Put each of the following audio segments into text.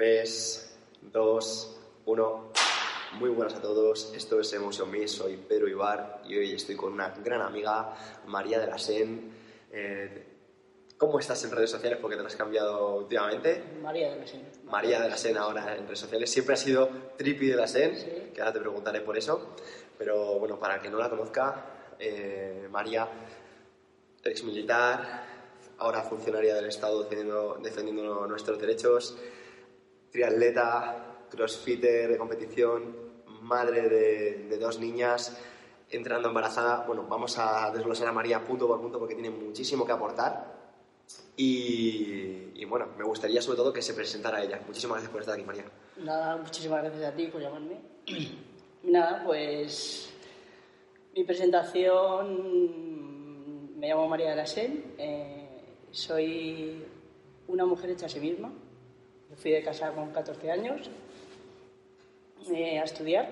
Tres, dos, uno. Muy buenas a todos, esto es Emotion Me, soy Pedro Ibar y hoy estoy con una gran amiga, María de la Sen. Eh, ¿Cómo estás en redes sociales? Porque te has cambiado últimamente. María de la Sen. María de la Sen ahora en redes sociales. Siempre ha sido Tripi de la Sen, Sí. que ahora te preguntaré por eso. Pero bueno, para el que no la conozca, eh, María, ex militar, ahora funcionaria del Estado defendiendo, defendiendo nuestros derechos, triatleta, crossfitter de competición, madre de, dos niñas, entrenando embarazada. Bueno, vamos a desglosar a María punto por punto porque tiene muchísimo que aportar. Y, bueno, me gustaría sobre todo que se presentara ella. Muchísimas gracias por estar aquí, María. Nada, muchísimas gracias a ti por llamarme. Nada, pues mi presentación, me llamo María de la Sen, eh, soy una mujer hecha a sí misma. Yo fui de casa con 14 años eh, a estudiar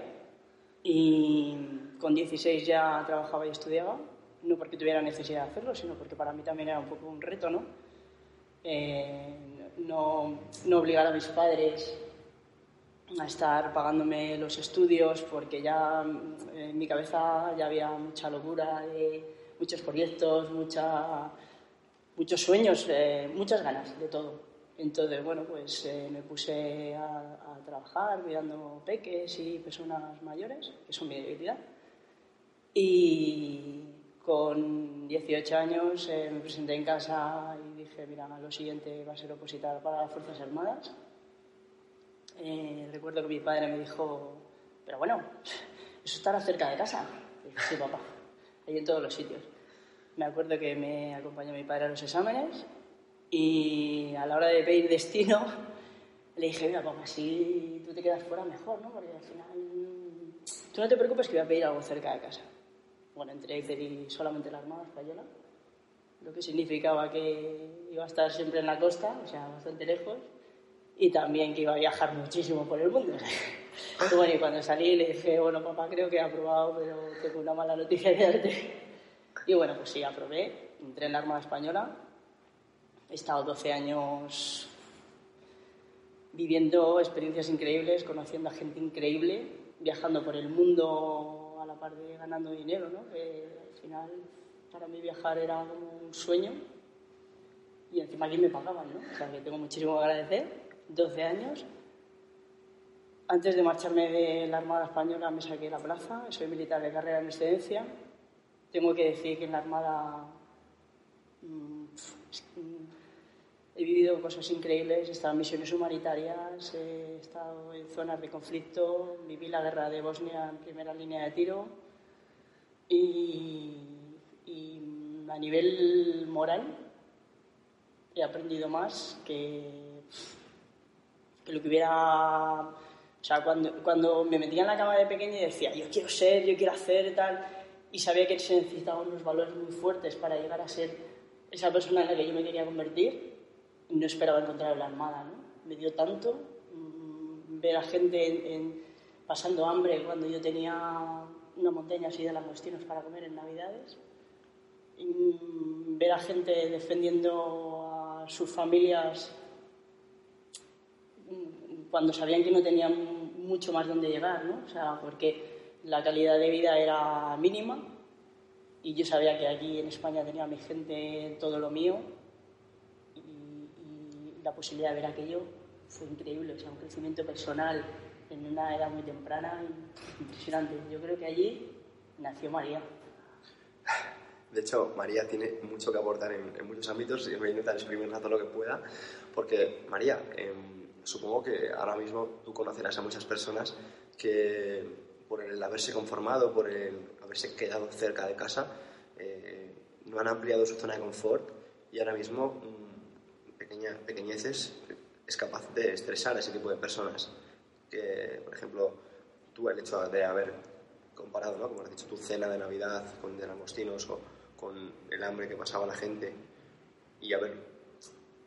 y con 16 ya trabajaba y estudiaba, no porque tuviera necesidad de hacerlo, sino porque para mí también era un poco un reto, ¿no? Eh, no, no obligar a mis padres a estar pagándome los estudios porque ya mm, en mi cabeza ya había mucha locura de muchos proyectos, mucha, muchos sueños, eh, muchas ganas de todo. Entonces, bueno, pues eh, me puse a, a trabajar cuidando peques y personas mayores, que son mi debilidad. Y con 18 años eh, me presenté en casa y dije, mira, lo siguiente va a ser opositar para las Fuerzas Armadas. Eh, recuerdo que mi padre me dijo, pero bueno, eso estará cerca de casa. Y dije, sí, papá, ahí en todos los sitios. Me acuerdo que me acompañó mi padre a los exámenes y a la hora de pedir destino le dije, mira, papá, si tú te quedas fuera mejor, ¿no? Porque al final, mm, tú no te preocupes que voy a pedir algo cerca de casa. Bueno, entré y pedí solamente la Armada Española, lo que significaba que iba a estar siempre en la costa, o sea, bastante lejos, y también que iba a viajar muchísimo por el mundo. Y bueno, y cuando salí le dije, bueno, papá, creo que he aprobado, pero tengo una mala noticia que darte. Y bueno, pues sí, aprobé, entré en la Armada Española, he estado 12 años viviendo experiencias increíbles, conociendo a gente increíble, viajando por el mundo a la par de ganando dinero, ¿no? Al final para mí viajar era como un sueño y encima aquí me pagaban, ¿no? Tengo muchísimo que agradecer. 12 años. Antes de marcharme de la Armada Española me saqué la plaza, soy militar de carrera en excedencia. Tengo que decir que en la Armada mm, mm, he vivido cosas increíbles, he estado en misiones humanitarias, he estado en zonas de conflicto, viví la guerra de Bosnia en primera línea de tiro y, y, a nivel moral he aprendido más que, que lo que hubiera... O sea, cuando, cuando me metía en la cama de pequeña y decía, yo quiero ser, yo quiero hacer tal, y sabía que se necesitaban unos valores muy fuertes para llegar a ser esa persona en la que yo me quería convertir, no esperaba encontrar en la Armada, ¿no? Me dio tanto mm, ver a gente en- pasando hambre cuando yo tenía una montaña así de langostinos para comer en Navidades, mm, ver a gente defendiendo a sus familias mm, cuando sabían que no tenían mucho más donde llegar, ¿no? O sea, porque la calidad de vida era mínima y yo sabía que aquí en España tenía mi gente todo lo mío la posibilidad de ver aquello fue increíble, o sea, un crecimiento personal en una edad muy temprana impresionante. Yo creo que allí nació María. De hecho, María tiene mucho que aportar en, en muchos ámbitos y voy a intentar exprimirla todo lo que pueda, porque María, em, supongo que ahora mismo tú conocerás a muchas personas que por el haberse conformado, por el haberse quedado cerca de casa, eh, no han ampliado su zona de confort y ahora mismo pequeñeces es capaz de estresar a ese tipo de personas. Que, por ejemplo, tú el hecho de haber comparado, ¿no? como has dicho, tu cena de Navidad con de langostinos o con el hambre que pasaba la gente y haber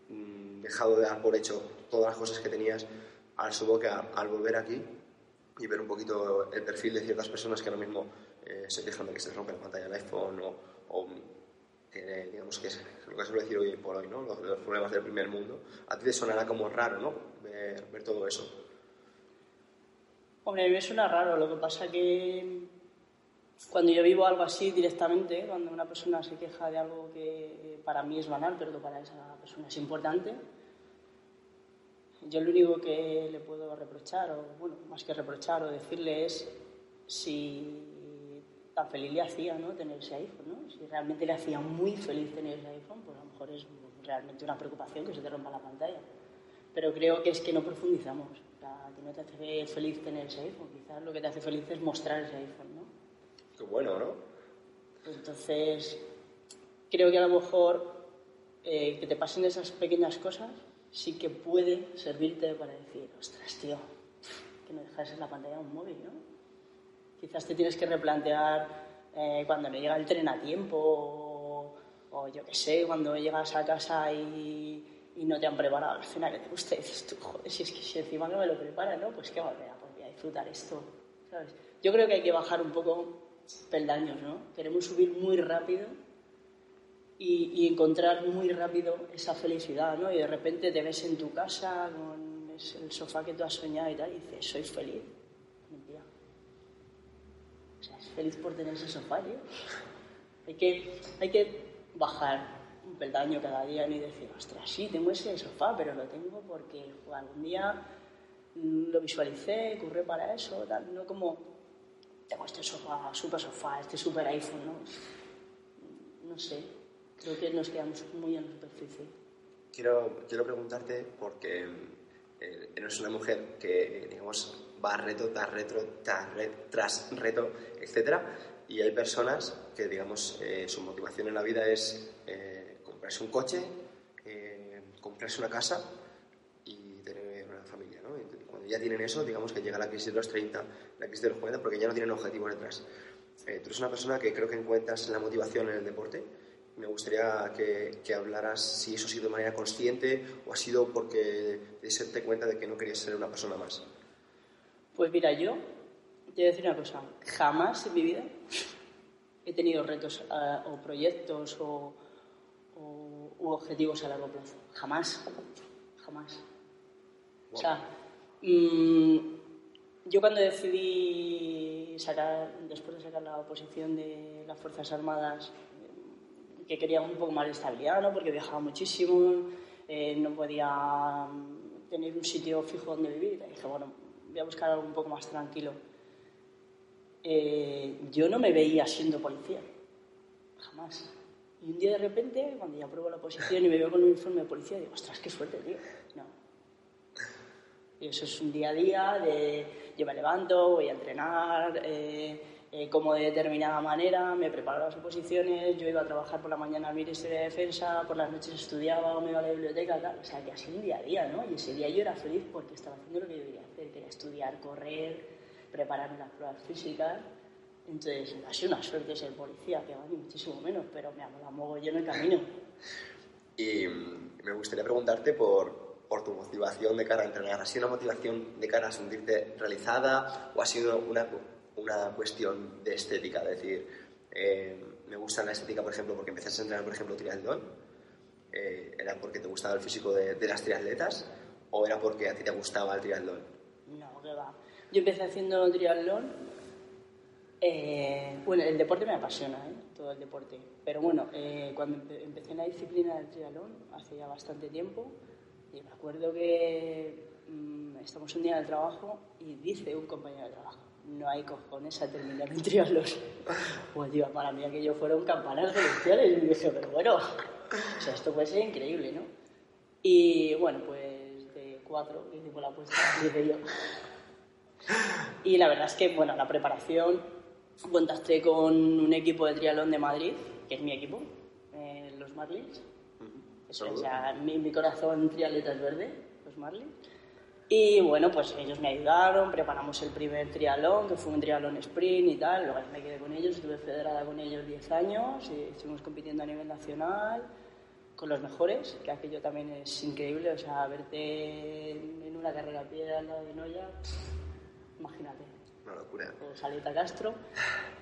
mm, dejado de dar por hecho todas las cosas que tenías, al supongo que al volver aquí y ver un poquito el perfil de ciertas personas que ahora mismo eh, se quejan de que se rompe la pantalla del iPhone o tiene, digamos que es lo que suele decir hoy por hoy, ¿no? los, los, problemas del primer mundo, a ti te sonará como raro ¿no? ver, ver todo eso. Hombre, a mí me suena raro, lo que pasa que cuando yo vivo algo así directamente, cuando una persona se queja de algo que para mí es banal, pero para esa persona es importante, yo lo único que le puedo reprochar, o bueno, más que reprochar o decirle es si tan feliz le hacía ¿no? tener ese iPhone, ¿no? Si realmente le hacía muy feliz tener ese iPhone, pues a lo mejor es realmente una preocupación que se te rompa la pantalla. Pero creo que es que no profundizamos. O sea, que no te hace feliz tener ese iPhone. Quizás lo que te hace feliz es mostrar ese iPhone, ¿no? Qué bueno, ¿no? Entonces, creo que a lo mejor eh, que te pasen esas pequeñas cosas sí que puede servirte para decir, ostras, tío, que no dejas en la pantalla un móvil, ¿no? Quizás te tienes que replantear eh, cuando no llega el tren a tiempo o, yo qué sé, cuando llegas a casa y, no te han preparado la cena que te gusta dices tú, joder, si es que si encima no me lo preparan, ¿no? Pues qué va, pues voy a disfrutar esto, ¿sabes? Yo creo que hay que bajar un poco peldaños, ¿no? Queremos subir muy rápido y, y, encontrar muy rápido esa felicidad, ¿no? Y de repente te ves en tu casa con el sofá que tú has soñado y tal, y dices, soy feliz. Mentira. O sea, es feliz por tener ese sofá, tío. Hay que, hay que bajar un peldaño cada día y decir, ostras, sí, tengo ese sofá, pero lo tengo porque algún día lo visualicé, curré para eso, tal, no como tengo este sofá, super sofá, este super iPhone, ¿no? No sé, creo que nos quedamos muy en la superficie. Quiero, quiero preguntarte, porque eh, eres una mujer que, digamos, va reto tras reto, tras tras reto etc. Y hay personas que, digamos, eh, su motivación en la vida es eh, comprarse un coche, eh, comprarse una casa y tener una familia, ¿no? Y cuando ya tienen eso, digamos que llega la crisis de los 30, la crisis de los 40, porque ya no tienen objetivos detrás. tú eres una persona que creo que encuentras la motivación en el deporte, me gustaría que, que, hablaras si eso ha sido de manera consciente o ha sido porque te diste cuenta de que no querías ser una persona más. Pues mira, yo te voy a decir una cosa. Jamás en mi vida he tenido retos uh, o proyectos o, objetivos a largo plazo. Jamás. Jamás. O sea, mmm, yo cuando decidí sacar, después de sacar la oposición de las Fuerzas Armadas, que quería un poco más de estabilidad, ¿no? porque viajaba muchísimo, eh, no podía tener un sitio fijo donde vivir. Dije, bueno, voy a buscar algo un poco más tranquilo. Eh, yo no me veía siendo policía, jamás. Y un día de repente, cuando ya apruebo la posición y me veo con un uniforme de policía, digo, ostras, qué suerte, tío. No. Y eso es un día a día de yo me levanto, voy a entrenar, eh, eh, como de determinada manera, me preparo las oposiciones, yo iba a trabajar por la mañana al Ministerio de Defensa, por las noches estudiaba o me iba a la biblioteca, tal. o sea, que así un día a día, ¿no? Y ese día yo era feliz porque estaba haciendo lo que yo quería hacer, quería estudiar, correr, prepararme las pruebas físicas. Entonces, ha sido una suerte ser policía, que va ni muchísimo menos, pero me la mogollón el camino. Y me gustaría preguntarte por, por tu motivación de cara a entrenar. ¿Ha sido una motivación de cara a sentirte realizada o ha sido una, una cuestión de estética? Es decir, eh, me gusta la estética, por ejemplo, porque empezaste a entrenar, por ejemplo, triatlón. Eh, ¿Era porque te gustaba el físico de, de, las triatletas o era porque a ti te gustaba el triatlón? No, que va. Yo empecé haciendo triatlón. Eh, bueno, el deporte me apasiona, ¿eh? todo el deporte. Pero bueno, eh, cuando empe empecé en la disciplina del triatlón, hace ya bastante tiempo, y me acuerdo que mmm, estamos un día en el trabajo y dice un compañero de trabajo, no hay cojones a terminar un triatlón. Pues digo, para mí aquello fueron campanas celestiales. Y dije, pero bueno, o sea, esto puede ser increíble, ¿no? Y bueno, pues de cuatro hicimos la apuesta, dice yo. Y la verdad es que, bueno, la preparación, contacté con un equipo de triatlón de Madrid, que es mi equipo, eh, los Marlins. Eso, o sea, mi, mi, corazón triatleta es verde, los Marley. Y bueno, pues ellos me ayudaron, preparamos el primer triatlón, que fue un triatlón sprint y tal. Luego me quedé con ellos, estuve federada con ellos 10 años y estuvimos compitiendo a nivel nacional con los mejores, que aquello también es increíble. O sea, verte en una carrera a pie al lado de Noya, imagínate. Una locura. Con Salita Castro.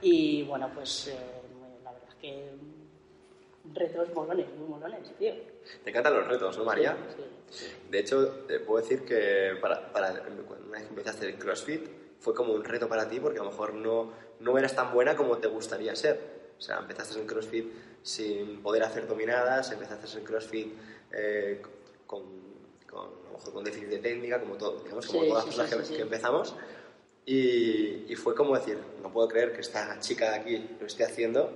Y bueno, pues eh, la verdad es que retos molones, muy molones, tío. Te encantan los retos, ¿no, María? Sí, sí. De hecho, te puedo decir que para, para, cuando una vez que empezaste el CrossFit fue como un reto para ti porque a lo mejor no, no eras tan buena como te gustaría ser. O sea, empezaste en CrossFit sin poder hacer dominadas, empezaste en CrossFit eh, con, con, a lo mejor con déficit de técnica, como, todo, digamos, como Sí, todas las personas que sí. empezamos. Y, y fue como decir, no puedo creer que esta chica de aquí lo esté haciendo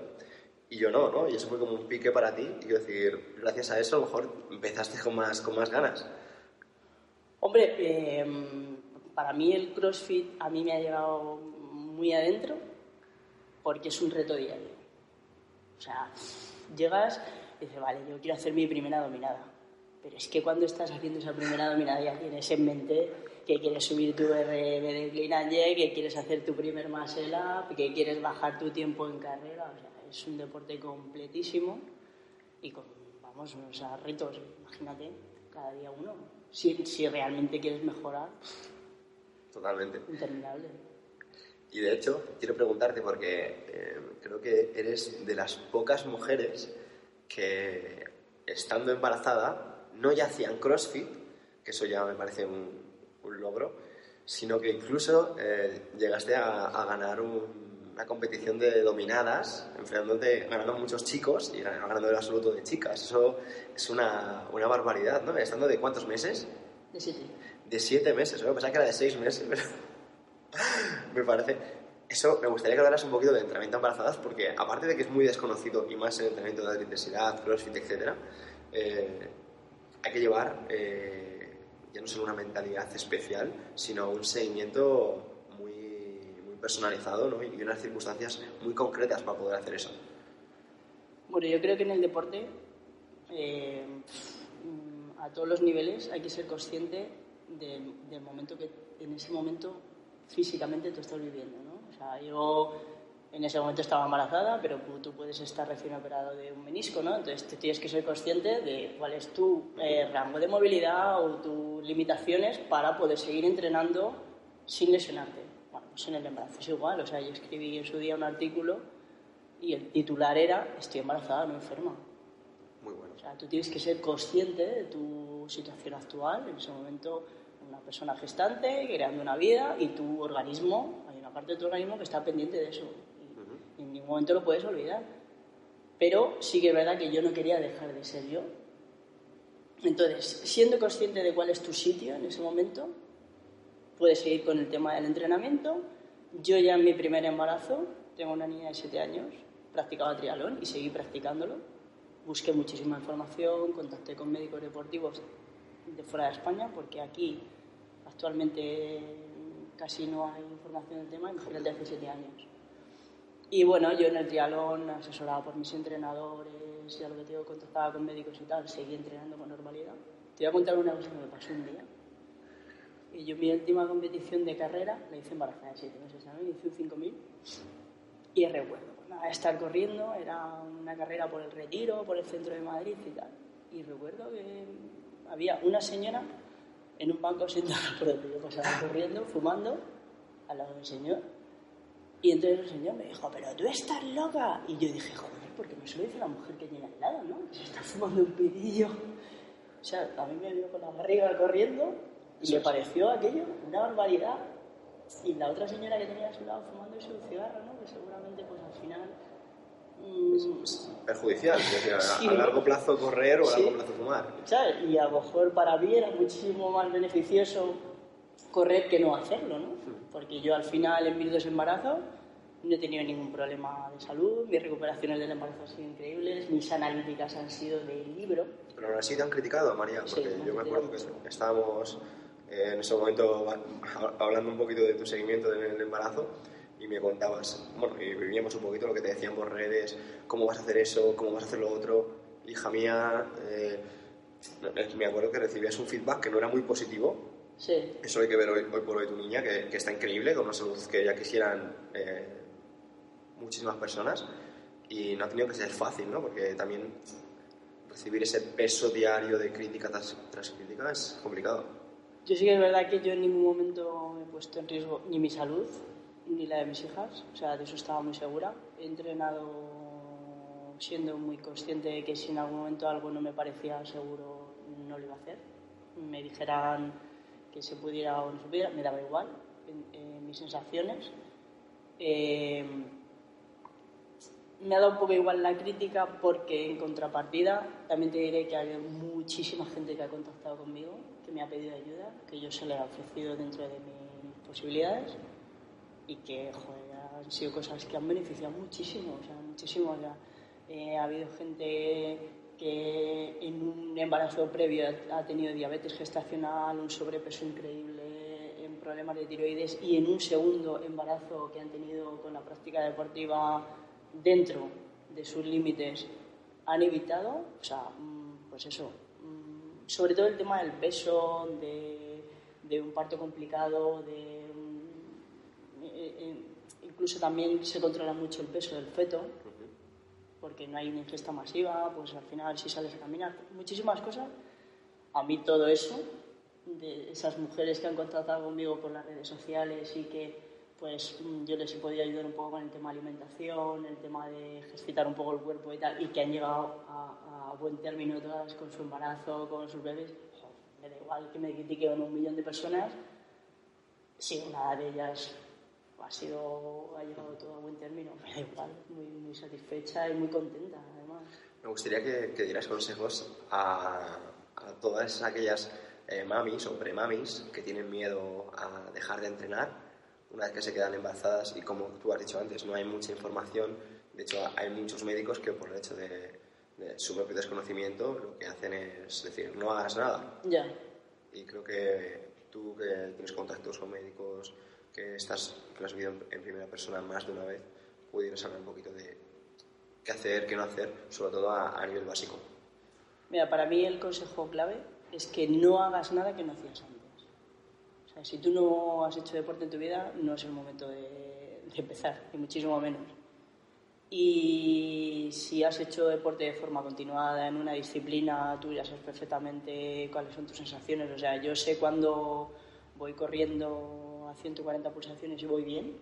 y yo no, ¿no? Y eso fue como un pique para ti. Y yo decir, gracias a eso a lo mejor empezaste con más, con más ganas. Hombre, eh, para mí el CrossFit a mí me ha llegado muy adentro porque es un reto diario. O sea, llegas y dices, vale, yo quiero hacer mi primera dominada. Pero es que cuando estás haciendo esa primera dominada ya tienes en mente que quieres subir tu RB de Jerk, que quieres hacer tu primer muscle up, que quieres bajar tu tiempo en carrera. O sea, es un deporte completísimo y con, vamos, o sea, retos, imagínate, cada día uno. Si, si realmente quieres mejorar, Totalmente. interminable. Y de hecho, quiero preguntarte porque eh, creo que eres de las pocas mujeres que, estando embarazada, no ya hacían CrossFit, que eso ya me parece un, un logro, sino que incluso eh, llegaste a, a ganar un- una competición de dominadas, enfrentándote, ganando muchos chicos y gan- ganando el absoluto de chicas. Eso es una, una barbaridad, ¿no? Estando de cuántos meses? De siete. De siete meses, ¿no? Pensaba que era de seis meses, pero me parece... Eso, me gustaría que hablaras un poquito de entrenamiento embarazadas, porque aparte de que es muy desconocido, y más en entrenamiento de alta intensidad, crossfit, etc., eh, hay que llevar eh, ya no solo una mentalidad especial, sino un seguimiento personalizado ¿no? y unas circunstancias muy concretas para poder hacer eso. Bueno, yo creo que en el deporte, eh, a todos los niveles, hay que ser consciente del, momento que en ese momento físicamente tú estás viviendo, ¿no? O sea, yo en ese momento estaba embarazada, pero tú puedes estar recién operado de un menisco, ¿no? Entonces tú tienes que ser consciente de cuál es tu eh, rango de movilidad o tus limitaciones para poder seguir entrenando sin lesionarte. Pues en el embarazo es igual, o sea, yo escribí en su día un artículo y el titular era Estoy embarazada, no enferma. Muy bueno. O sea, tú tienes que ser consciente de tu situación actual. En ese momento, una persona gestante, creando una vida, y tu organismo, hay una parte de tu organismo que está pendiente de eso. Y en ningún momento lo puedes olvidar. Pero sí que es verdad que yo no quería dejar de ser yo. Entonces, siendo consciente de cuál es tu sitio en ese momento, puedes seguir con el tema del entrenamiento. Yo ya en mi primer embarazo, tengo una niña de 7 años, practicaba triatlón y seguí practicándolo. Busqué muchísima información, contacté con médicos deportivos de fuera de España, porque aquí actualmente casi no hay información del tema, imagínate hace 7 años. Y bueno, yo en el triatlón, asesorado por mis entrenadores, ya lo que te digo, contactaba con médicos y tal, seguí entrenando con normalidad. Te voy a contar una cosa que me pasó un día. Y yo mi última competición de carrera la hice embarazada de 7 meses también, hice un 5000 y recuerdo, pues nada, estar corriendo, era una carrera por el Retiro, por el centro de Madrid y tal. Y recuerdo que había una señora en un banco sentada por donde yo pasaba corriendo, fumando, al lado del señor. Y entonces el señor me dijo, pero tú estás loca. Y yo dije, joder, porque se lo dice la mujer que tiene al lado, ¿no? Que se está fumando un pirillo. O sea, a mí me vio con la barriga corriendo y me pareció aquello una barbaridad. Y la otra señora que tenía a su lado fumando su cigarro, ¿no? Que seguramente, pues al final... mm, Perjudicial, es decir, a, Sí. a largo plazo correr o a Sí. largo plazo fumar. ¿sabes? Y a lo mejor para mí era muchísimo más beneficioso correr que no hacerlo, ¿no? Porque yo al final en mis dos embarazos no he tenido ningún problema de salud, mis recuperaciones del embarazo han sido increíbles, mis analíticas han sido de libro. Pero aún así te han criticado, María, Sí, porque han yo me acuerdo que estábamos eh, en ese momento hablando un poquito de tu seguimiento del embarazo y me contabas, bueno, y vivíamos un poquito lo que te decían por redes, cómo vas a hacer eso, cómo vas a hacer lo otro, hija mía, eh, me acuerdo que recibías un feedback que no era muy positivo. Sí. Eso hay que ver hoy, hoy por hoy tu niña, que, que está increíble, con una salud que ya quisieran eh, muchísimas personas. Y no ha tenido que ser fácil, ¿no? Porque también recibir ese peso diario de crítica tras, tras crítica es complicado. Yo sí que es verdad que yo en ningún momento he puesto en riesgo ni mi salud ni la de mis hijas, o sea, de eso estaba muy segura. He entrenado siendo muy consciente de que si en algún momento algo no me parecía seguro, no lo iba a hacer. Me dijeran que se pudiera o no se pudiera, me daba igual en, en mis sensaciones. Eh, me ha dado un poco igual la crítica porque en contrapartida también te diré que hay muchísima gente que ha contactado conmigo, que me ha pedido ayuda, que yo se le he ofrecido dentro de mis posibilidades y que joder, han sido cosas que han beneficiado muchísimo, o sea, muchísimo. O sea, eh, ha habido gente que en un embarazo previo ha tenido diabetes gestacional, un sobrepeso increíble, en problemas de tiroides y en un segundo embarazo que han tenido con la práctica deportiva dentro de sus límites han evitado, o sea, mm, pues eso, sobre todo el tema del peso, de, un parto complicado, de eh, eh, incluso también se controla mucho el peso del feto, porque no hay una ingesta masiva, pues al final si sales a caminar, muchísimas cosas. A mí todo eso, de esas mujeres que han contactado conmigo por las redes sociales y que pues yo les he podido ayudar un poco con el tema de alimentación, el tema de ejercitar un poco el cuerpo y tal, y que han llegado a, a buen término todas con su embarazo, con sus bebés. Me da igual que me critiquen un millón de personas, si una de ellas ha sido ha llegado todo a buen término, me da igual, muy, muy satisfecha y muy contenta además. Me gustaría que, que dieras consejos a, a todas aquellas eh, mamis o premamis que tienen miedo a dejar de entrenar una vez que se quedan embarazadas y como tú has dicho antes, no hay mucha información. De hecho, hay muchos médicos que por el hecho de, de su propio desconocimiento lo que hacen es decir, no hagas nada. Ya. Y creo que tú que tienes contactos con médicos, que, estás, que lo has vivido en, en primera persona más de una vez, pudieras hablar un poquito de qué hacer, qué no hacer, sobre todo a, a nivel básico. Mira, para mí el consejo clave es que no hagas nada que no hacías antes. Sea, si tú no has hecho deporte en tu vida, no es el momento de, de empezar, ni muchísimo menos. Y si has hecho deporte de forma continuada en una disciplina, tú ya sabes perfectamente cuáles son tus sensaciones. O sea, yo sé cuando voy corriendo a 140 pulsaciones y voy bien,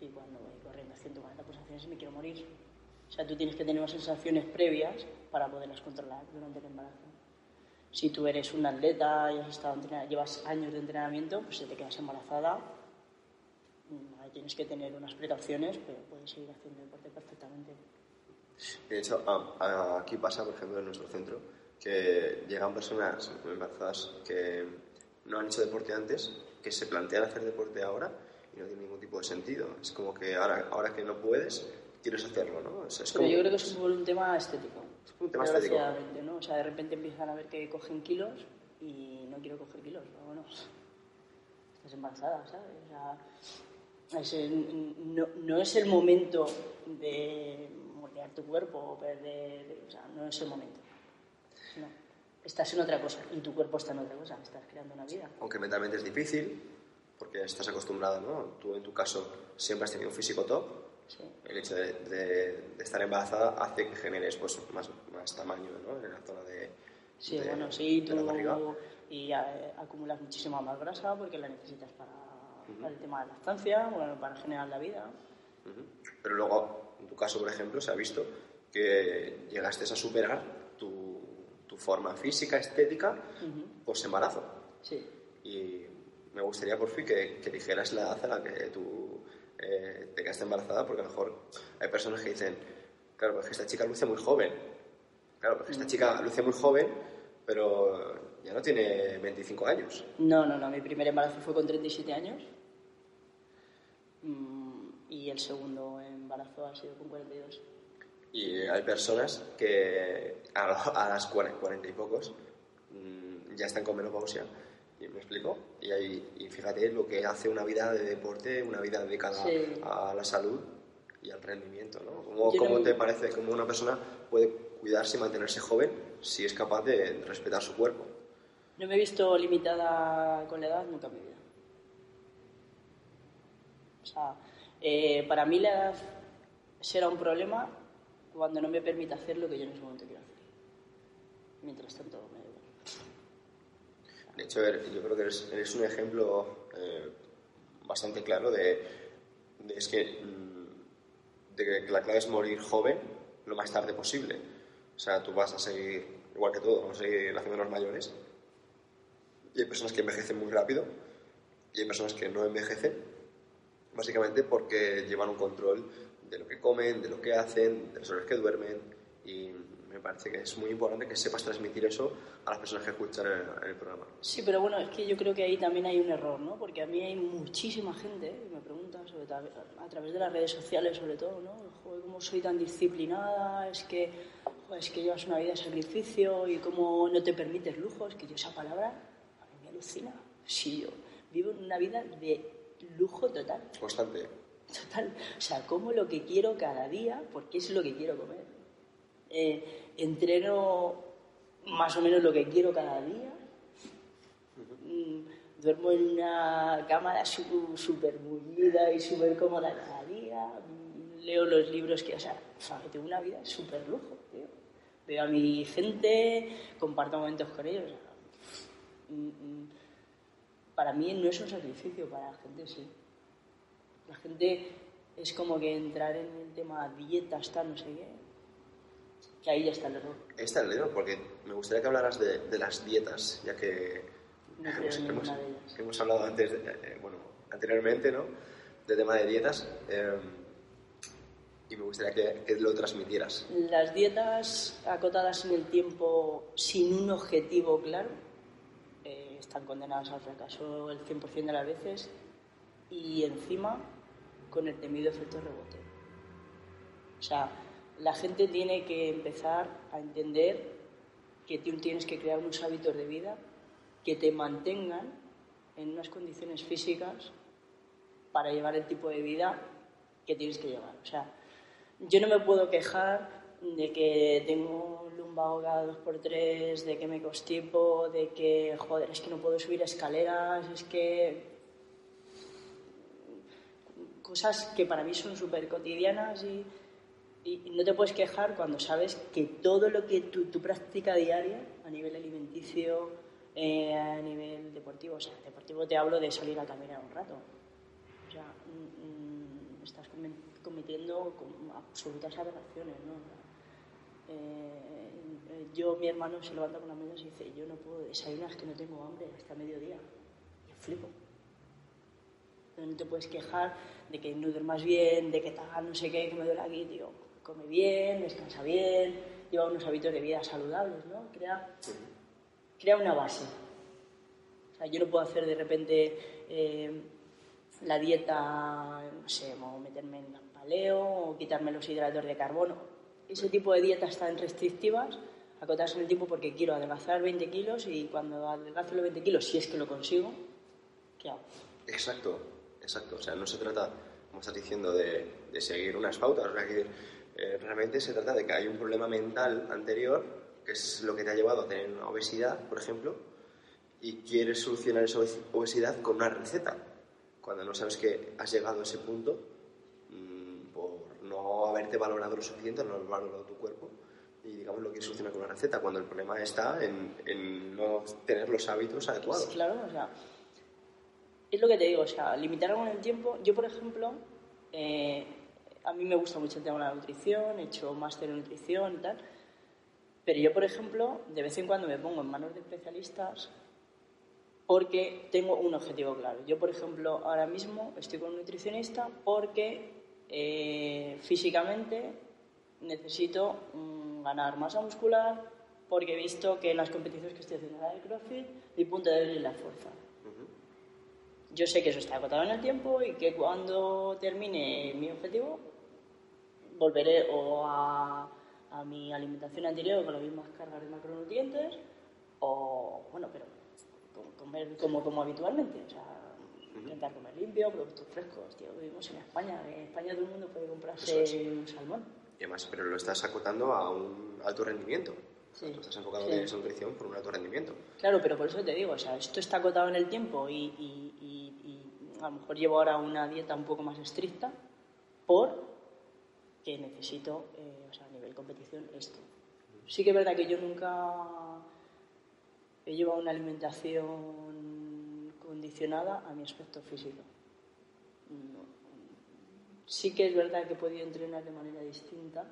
y cuando voy corriendo a 140 pulsaciones y me quiero morir. O sea, tú tienes que tener unas sensaciones previas para poderlas controlar durante el embarazo. Si tú eres un atleta y has estado llevas años de entrenamiento, pues si te quedas embarazada, mm, ahí tienes que tener unas precauciones, pero puedes seguir haciendo deporte perfectamente. De hecho, aquí pasa, por ejemplo, en nuestro centro, que llegan personas embarazadas que no han hecho deporte antes, que se plantean hacer deporte ahora y no tiene ningún tipo de sentido. Es como que ahora, ahora que no puedes, quieres hacerlo, ¿no? O sea, es Pero como- yo creo que es un tema estético. Es un tema estético. desgraciadamente, ¿no? O sea, de repente empiezan a ver que cogen kilos y no quiero coger kilos, pero bueno, estás embarazada, ¿sabes? O sea, es el- no, no es el momento de moldear tu cuerpo o perder, o sea, no es el momento. No. Estás en otra cosa y tu cuerpo está en otra cosa, estás creando una vida. aunque mentalmente es difícil, porque estás acostumbrado, ¿no? Tú en tu caso siempre has tenido un físico top, Sí. el hecho de, de- de estar embarazada hace que generes pues, más, más tamaño ¿no? en la zona de, Sí, de- bueno, sí, de la barriga. tú y eh, acumulas muchísima más grasa porque la necesitas para, para el tema de la lactancia, bueno, para generar la vida. Ujú. Pero luego, en tu caso, por ejemplo, se ha visto que llegaste a superar tu, tu forma física, estética, post embarazo. Sí. Y me gustaría por fin que, que dijeras la edad a la que tú eh, te quedaste embarazada, porque a lo mejor hay personas que dicen, claro, pues que esta chica luce muy joven. Claro, porque esta chica luce muy joven, pero ya no tiene 25 años. No, no, no, mi primer embarazo fue con 37 años Mm, y el segundo embarazo ha sido con 42. Y hay personas que a, a las 40, 40 y pocos mm, ya están con menopausia. ¿Y ¿Me explico? Y, ahí, y fíjate lo que hace una vida de deporte, una vida dedicada Sí. a la salud y al rendimiento. ¿no? ¿Cómo, cómo no- te parece cómo una persona puede cuidarse y mantenerse joven si es capaz de respetar su cuerpo. No me he visto limitada con la edad nunca en mi vida. O sea, eh, para mí la edad será un problema cuando no me permita hacer lo que yo en ese momento quiero hacer. Mientras tanto, me da. De hecho, yo creo que eres, un ejemplo eh, bastante claro de, es que, mm, que la clave es morir joven lo más tarde posible. O sea, tú vas a seguir, igual que todos, vamos a seguir haciéndonos mayores. Y hay personas que envejecen muy rápido y hay personas que no envejecen, básicamente porque llevan un control de lo que comen, de lo que hacen, de las horas que duermen. Y me parece que es muy importante que sepas transmitir eso a las personas que escuchan el, el programa. Sí, pero bueno, es que yo creo que ahí también hay un error, ¿no? Porque a mí hay muchísima gente que me pregunta, sobre a través de las redes sociales sobre todo, ¿no? Joder, ¿cómo soy tan disciplinada? Es que, joder, es que llevas una vida de sacrificio y cómo no te permites lujos. Que yo esa palabra a mí me alucina. Sí, yo vivo una vida de lujo total. Constante. Total. O sea, como lo que quiero cada día porque es lo que quiero comer. Eh, entreno más o menos lo que quiero cada día. Mm, Duermo en una cámara súper bullida y súper cómoda cada día. Mm, Leo los libros que, o sea, tengo una vida súper lujo, tío. Veo a mi gente, comparto momentos con ellos. o sea, mm, para mí no es un sacrificio, para la gente sí. La gente es como que entrar en el tema dietas, tal, no sé qué, que ahí ya está el error. Ahí está el error, porque me gustaría que hablaras de, de las dietas, ya que No hemos, hemos- de hemos hablado antes, de- eh, bueno, anteriormente, ¿no? Del tema de dietas, eh, y me gustaría que, que lo transmitieras. Las dietas acotadas en el tiempo sin un objetivo claro eh, están condenadas al fracaso el 100% de las veces y encima con el temido efecto rebote. O sea, la gente tiene que empezar a entender que tú tienes que crear unos hábitos de vida que te mantengan en unas condiciones físicas para llevar el tipo de vida que tienes que llevar. O sea, yo no me puedo quejar de que tengo lumbago cada dos por tres, de que me constipo, de que, joder, es que no puedo subir escaleras, es que... Cosas que para mí son súper cotidianas y, y- y no te puedes quejar cuando sabes que todo lo que tu, tu práctica diaria, a nivel alimenticio, eh, a nivel deportivo, o sea, deportivo te hablo de salir a caminar un rato, o sea, mm, mm, estás cometiendo absolutas aberraciones, ¿no? Eh, yo, mi hermano se levanta con las manos y dice, yo no puedo desayunar, es que no tengo hambre hasta mediodía. Yo flipo. No te puedes quejar de que no duermas bien, de que tal, no sé qué, que me duele aquí, tío. Come bien, descansa bien, lleva unos hábitos de vida saludables, ¿no? Crea, crea una base. O sea, yo no puedo hacer de repente eh, la dieta, no sé, o meterme en paleo o quitarme los hidratos de carbono. Ese tipo de dietas tan restrictivas, acotarse en el tiempo porque quiero adelgazar 20 kilos y cuando adelgazo los 20 kilos, si es que lo consigo, ¿qué hago? Exacto, exacto. O sea, no se trata, como estás diciendo, de, de seguir unas pautas. O sea, que eh, realmente se trata de que hay un problema mental anterior, que es lo que te ha llevado a tener una obesidad, por ejemplo, y quieres solucionar esa obes- obesidad con una receta. Cuando no sabes que has llegado a ese punto mm, por no haberte valorado lo suficiente, no haber valorado tu cuerpo. Y digamos lo quieres solucionar con una receta, cuando el problema está en, en no tener los hábitos adecuados. Sí, claro, o sea, es lo que te digo, o sea, limitar en el tiempo. Yo, por ejemplo, eh, a mí me gusta mucho el tema de la nutrición, he hecho máster en nutrición y tal, pero yo, por ejemplo, de vez en cuando me pongo en manos de especialistas porque tengo un objetivo claro. Yo, por ejemplo, ahora mismo estoy con un nutricionista porque eh, físicamente necesito mm, ganar masa muscular porque he visto que en las competiciones que estoy haciendo ahora de CrossFit mi punto débil es la fuerza. Yo sé que eso está acotado en el tiempo y que cuando termine mi objetivo volveré o a, a mi alimentación anterior con las mismas cargas de macronutrientes o, bueno, pero com- comer como, como habitualmente. O sea, intentar comer limpio, productos frescos. Tío, vivimos en España. En España todo el mundo puede comprarse Eso un salmón. Y además, pero lo estás acotando a un alto rendimiento. Sí, Tú estás enfocado sí. en esa nutrición por un alto rendimiento. Claro, pero por eso te digo, o sea, esto está acotado en el tiempo y- y- y a lo mejor llevo ahora una dieta un poco más estricta por que necesito, eh, o sea, a nivel competición, esto. Sí que es verdad que yo nunca he llevado una alimentación condicionada a mi aspecto físico. No. Sí que es verdad que he podido entrenar de manera distinta,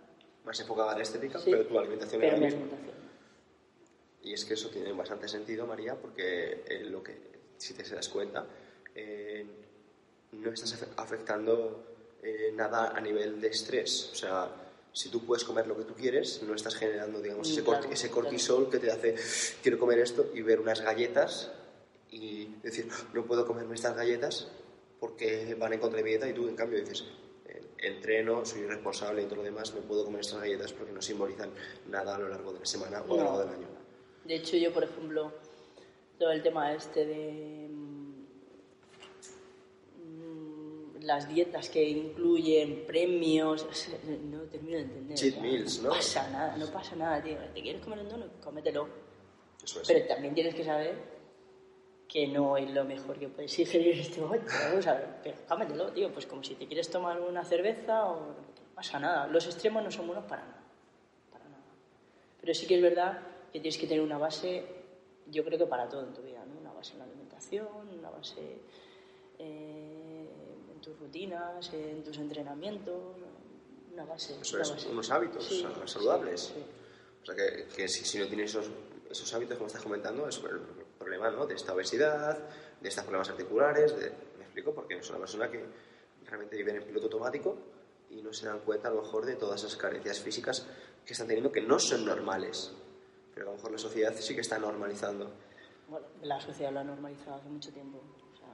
Más enfocada a la estética, Sí. pero tu alimentación pero era mi misma. alimentación. Y es que eso tiene bastante sentido, María, porque eh, lo que, si te das cuenta, eh, no estás afe- afectando eh, nada a nivel de estrés. O sea, si tú puedes comer lo que tú quieres, no estás generando, digamos, ese, claro, corti- ese claro. cortisol que te hace, quiero comer esto y ver unas galletas y decir, no puedo comerme estas galletas porque van en contra de mi dieta y tú, en cambio, dices, entreno, soy responsable y todo lo demás, me puedo comer estas galletas porque no simbolizan nada a lo largo de la semana o a lo No. largo del año. De hecho, yo, por ejemplo, todo el tema este de mm, las dietas que incluyen premios, no termino de entender. Cheat meals, ¿no? No pasa nada, no pasa nada, tío. ¿Te quieres comer un donut? Cómetelo. Eso es. Pero también tienes que saber que no es lo mejor que puedes ingerir en este momento. Vamos a ver, pero cómetelo, tío. Pues como si te quieres tomar una cerveza o no pasa nada. Los extremos no son buenos para nada. Para nada. Pero sí que es verdad que tienes que tener una base, yo creo que para todo en tu vida, ¿no? Una base en la alimentación, una base eh, tus rutinas, en tus entrenamientos, una base. Eso una es, base. unos hábitos Sí, sa- saludables. sí, sí. O sea, que, que si, si no tienes esos, esos hábitos, como estás comentando, es el problema ¿no? de esta obesidad, de estos problemas articulares. De, ¿Me explico? Porque es una persona que realmente vive en piloto automático y no se dan cuenta a lo mejor de todas esas carencias físicas que están teniendo que no son normales. Pero a lo mejor la sociedad sí que está normalizando. Bueno, la sociedad lo ha normalizado hace mucho tiempo.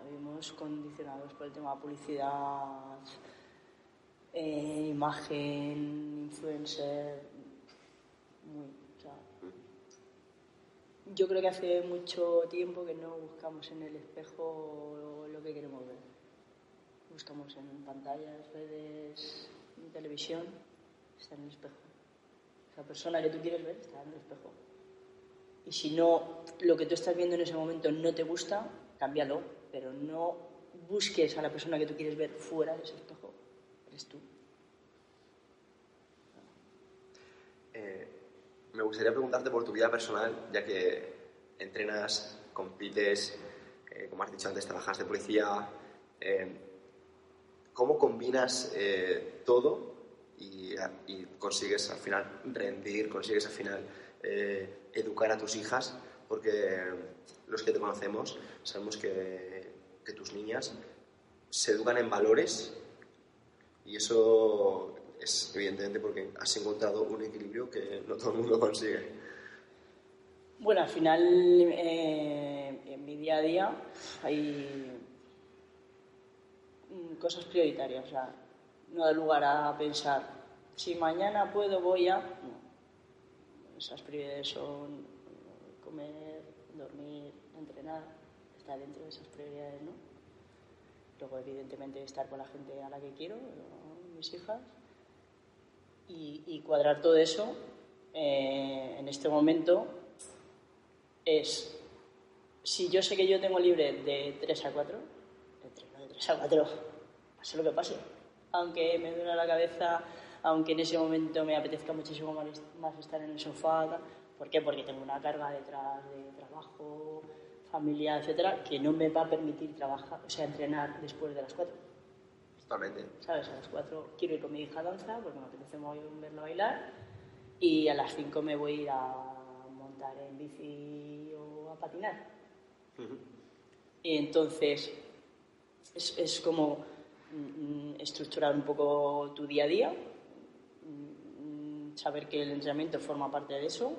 Vivimos condicionados por el tema de publicidad, eh, imagen, influencer. Muy, yo creo que hace mucho tiempo que no buscamos en el espejo lo que queremos ver. Buscamos en pantallas, redes, en televisión, está en el espejo. La persona que tú quieres ver está en el espejo. Y si no, lo que tú estás viendo en ese momento no te gusta, cámbialo, pero no busques a la persona que tú quieres ver fuera de ese espejo. Eres tú. Eh, me gustaría preguntarte por tu vida personal, ya que entrenas, compites, eh, como has dicho antes, trabajas de policía. eh, ¿Cómo combinas todo y, consigues al final rendir, consigues al final educar a tus hijas? Porque los que te conocemos sabemos que, que tus niñas se educan en valores y eso es evidentemente porque has encontrado un equilibrio que no todo el mundo consigue. Bueno, al final, eh, en mi día a día hay mm, cosas prioritarias. O sea, no da lugar a pensar, si mañana puedo, voy a... No. Esas prioridades son comer, dormir, entrenar, está dentro de esas prioridades, ¿no? Luego, evidentemente, estar con la gente a la que quiero, mis hijas, y, y cuadrar todo eso eh, en este momento es, si yo sé que yo tengo libre de 3 a 4, entreno de 3 a 4, pase lo que pase. Aunque me duela la cabeza, aunque en ese momento me apetezca muchísimo más, más estar en el sofá. ¿Por qué? Porque tengo una carga detrás de trabajo, familia, etcétera, que no me va a permitir trabajar, o sea, entrenar después de las 4. Totalmente. ¿Sabes? A las 4 quiero ir con mi hija a danza porque me apetece muy verla bailar y a las 5 me voy a ir a montar en bici o a patinar. Y entonces es, es como mm, estructurar un poco tu día a día, mm, saber que el entrenamiento forma parte de eso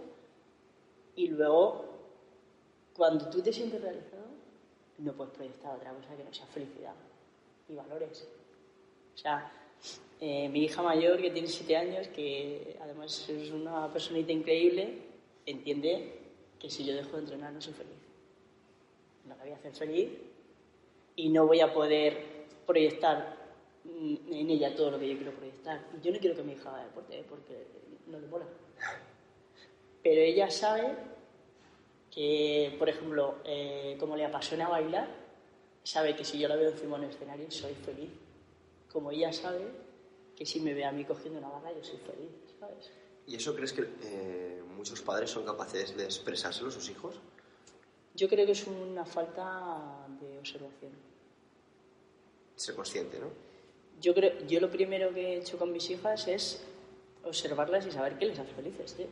y luego cuando tú te sientes realizado no puedes proyectar otra cosa que no sea felicidad y valores. O sea, eh, mi hija mayor, que tiene siete años, que además es una personita increíble, entiende que si yo dejo de entrenar no soy feliz. No la voy a hacer feliz y no voy a poder proyectar mm, en ella todo lo que yo quiero proyectar. Yo no quiero que mi hija haga deporte, porque no le mola. pero ella sabe que, por ejemplo, eh, como le apasiona bailar, sabe que si yo la veo encima de un escenario soy feliz. Como ella sabe que si me ve a mí cogiendo una barra yo soy feliz, ¿sabes? ¿Y eso crees que eh, muchos padres son capaces de expresárselo a sus hijos? Yo creo que es una falta de observación. Ser consciente, ¿no? Yo, creo, yo lo primero que he hecho con mis hijas es observarlas y saber qué les hace felices, tío.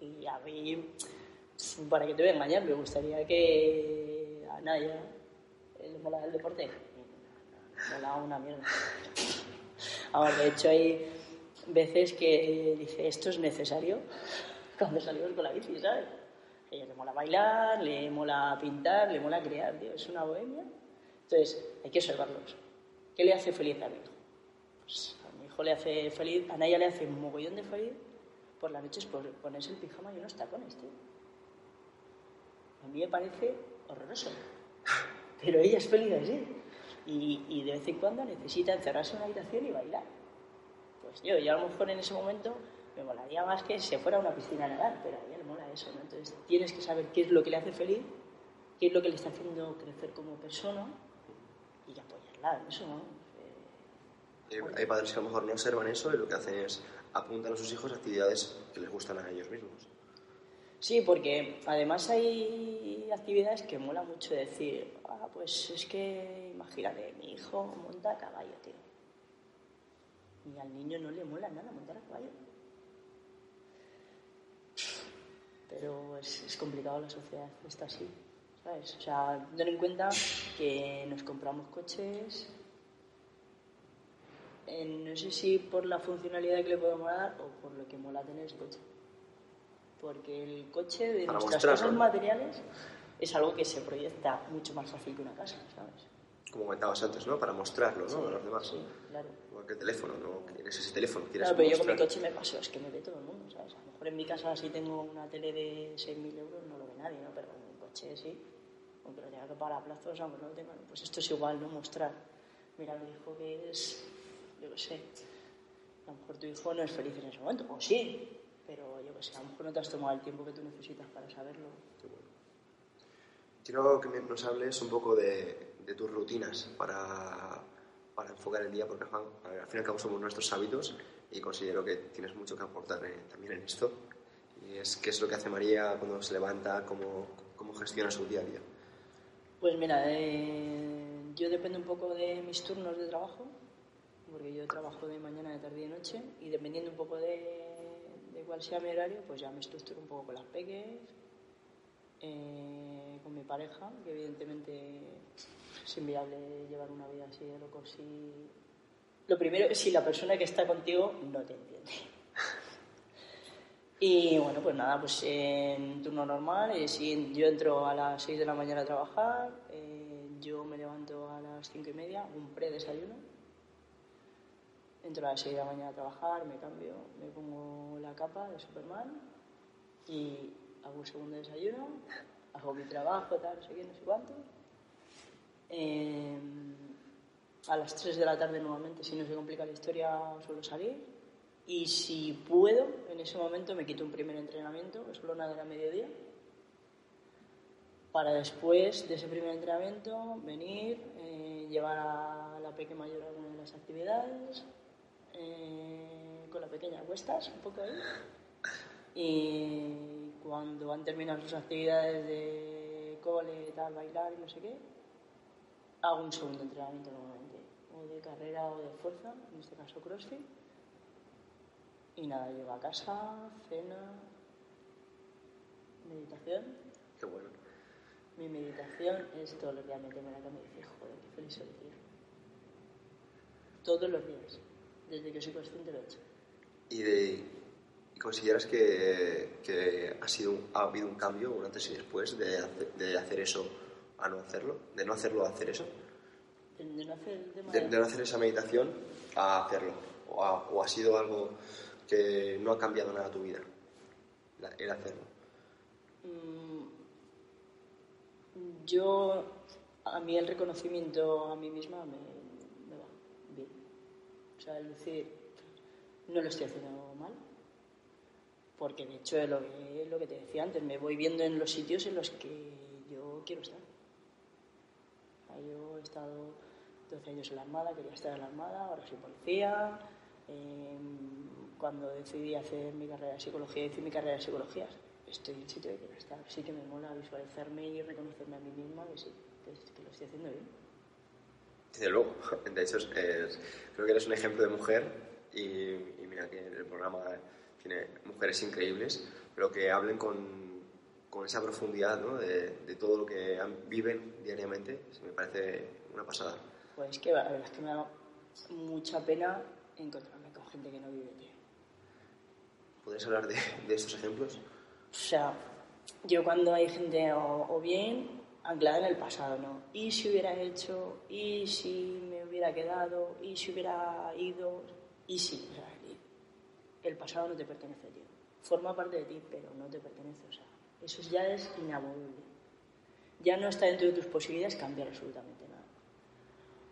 Y a mí, para que te voy a engañar, me gustaría que a Naya le mola el deporte. Mola una mierda. Ahora, de hecho, hay veces que dice, esto es necesario cuando salimos con la bici, ¿sabes? A ella le mola bailar, le mola pintar, le mola crear, tío. Es una bohemia. Entonces, hay que observarlos. ¿Qué le hace feliz a mi hijo? Pues a mi hijo le hace feliz, a Naya le hace un mogollón de feliz por las noches por ponerse el pijama y unos tacones, tío. A mí me parece horroroso. Pero ella es feliz así. Y, de vez en cuando necesita encerrarse en una habitación y bailar. Pues yo, yo a lo mejor en ese momento me molaría más que se fuera a una piscina a nadar, pero a ella le mola eso, ¿no? Entonces tienes que saber qué es lo que le hace feliz, qué es lo que le está haciendo crecer como persona y apoyarla en eso, ¿no? Eh, hay padres que a lo mejor no observan eso y lo que hacen es apuntan a sus hijos actividades que les gustan a ellos mismos. Sí, porque además hay actividades que mola mucho decir, ah, pues es que imagínate, mi hijo monta a caballo, tío. Y al niño no le mola nada montar a caballo. Pero es, complicado la sociedad, está así, ¿sabes? O sea, ten en cuenta que nos compramos coches, eh, no sé si por la funcionalidad que le podemos dar o por lo que mola tener ese coche. Porque el coche de Para nuestras cosas ¿no? materiales es algo que se proyecta mucho más fácil que una casa, ¿sabes? Como comentabas antes, ¿no? Para mostrarlo, ¿no? A los demás. Sí, claro. Igual que el teléfono, ¿no? Quieres ese teléfono, quieres Claro, pero yo con mi mostrar. coche me paso, es que me ve todo el mundo, ¿sabes? A lo mejor en mi casa si tengo una tele de 6.000 euros no lo ve nadie, ¿no? Pero en mi coche sí, aunque lo tenga que pagar a plazos, aunque no lo tenga, pues esto es igual, ¿no? Mostrar. Mira, mi hijo que es, yo qué sé, a lo mejor tu hijo no es feliz en ese momento, o sí, pero yo qué sé, a lo mejor no te has tomado el tiempo que tú necesitas para saberlo. Quiero que nos hables un poco de, de tus rutinas para, para enfocar el día, porque al fin- al fin y al cabo somos nuestros hábitos y considero que tienes mucho que aportar eh, también en esto. Y es qué es lo que hace María cuando se levanta, cómo, cómo gestiona su día a día. Pues mira, eh, yo dependo un poco de mis turnos de trabajo, porque yo trabajo de mañana, de tarde y de noche, y dependiendo un poco de, de cuál sea mi horario, pues ya me estructuro un poco con las peques, eh, con mi pareja, que evidentemente es inviable llevar una vida así de loco si... Lo primero es si la persona que está contigo no te entiende. Y bueno, pues nada, pues en turno normal, eh, si yo entro a las 6 de la mañana a trabajar, eh, yo me levanto a las 5 y media, un pre-desayuno, entro a las 6 de la mañana a trabajar, me cambio, me pongo la capa de Superman y hago un segundo desayuno, hago mi trabajo, tal, no sé qué, no sé cuánto. Eh, a las 3 de la tarde nuevamente, si no se complica la historia, suelo salir. Y si puedo, en ese momento me quito un primer entrenamiento, que solo nada a mediodía, para después de ese primer entrenamiento venir, eh, llevar a la pequeña mayor a alguna de las actividades, eh, con la pequeña cuestas, un poco ahí. Y cuando han terminado sus actividades de cole, tal, bailar y no sé qué, hago un segundo entrenamiento normalmente, o de carrera o de fuerza, en este caso CrossFit. Y nada, llego a casa, cena, meditación. Qué bueno. Mi meditación es todos los días meterme en la cama y decir, joder, qué feliz soy, tío. Todos los días, desde que soy consciente lo he hecho. ¿Y, de- y consideras que, que ha, sido ha habido un cambio, un antes y después, de, hace- de hacer eso a no hacerlo? ¿De no hacerlo a hacer eso? De, de no hacer De, de- no hacer esa meditación a hacerlo. O ha, o ha sido algo que no ha cambiado nada tu vida, la- el hacerlo. Mm, Yo, a mí el reconocimiento a mí misma me, sea, el decir, no lo estoy haciendo mal. Porque de hecho es lo que, es lo que te decía antes, me voy viendo en los sitios en los que yo quiero estar. Yo he estado 12 años en la Armada, quería estar en la Armada, ahora soy policía. eh, cuando decidí hacer mi carrera de psicología, hice mi carrera de psicología, estoy en el sitio que quiero estar. Sí que me mola visualizarme y reconocerme a mí misma que sí, que lo estoy haciendo bien. Desde luego, de hecho, es- es- creo que eres un ejemplo de mujer y, y mira que el programa tiene mujeres increíbles, pero que hablen con, con esa profundidad ¿no? de, de todo lo que viven diariamente, me parece una pasada. Pues que la verdad es que me da mucha pena encontrarme con gente que no vive, tío. ¿Podrías hablar de, de estos ejemplos? O sea, yo cuando hay gente o, o bien anclada en el pasado, ¿no? Y si hubiera hecho, y si me hubiera quedado, y si hubiera ido, y si, el pasado no te pertenece, tío. Forma parte de ti, pero no te pertenece, o sea, eso ya es inamovible. Ya no está dentro de tus posibilidades cambiar absolutamente nada.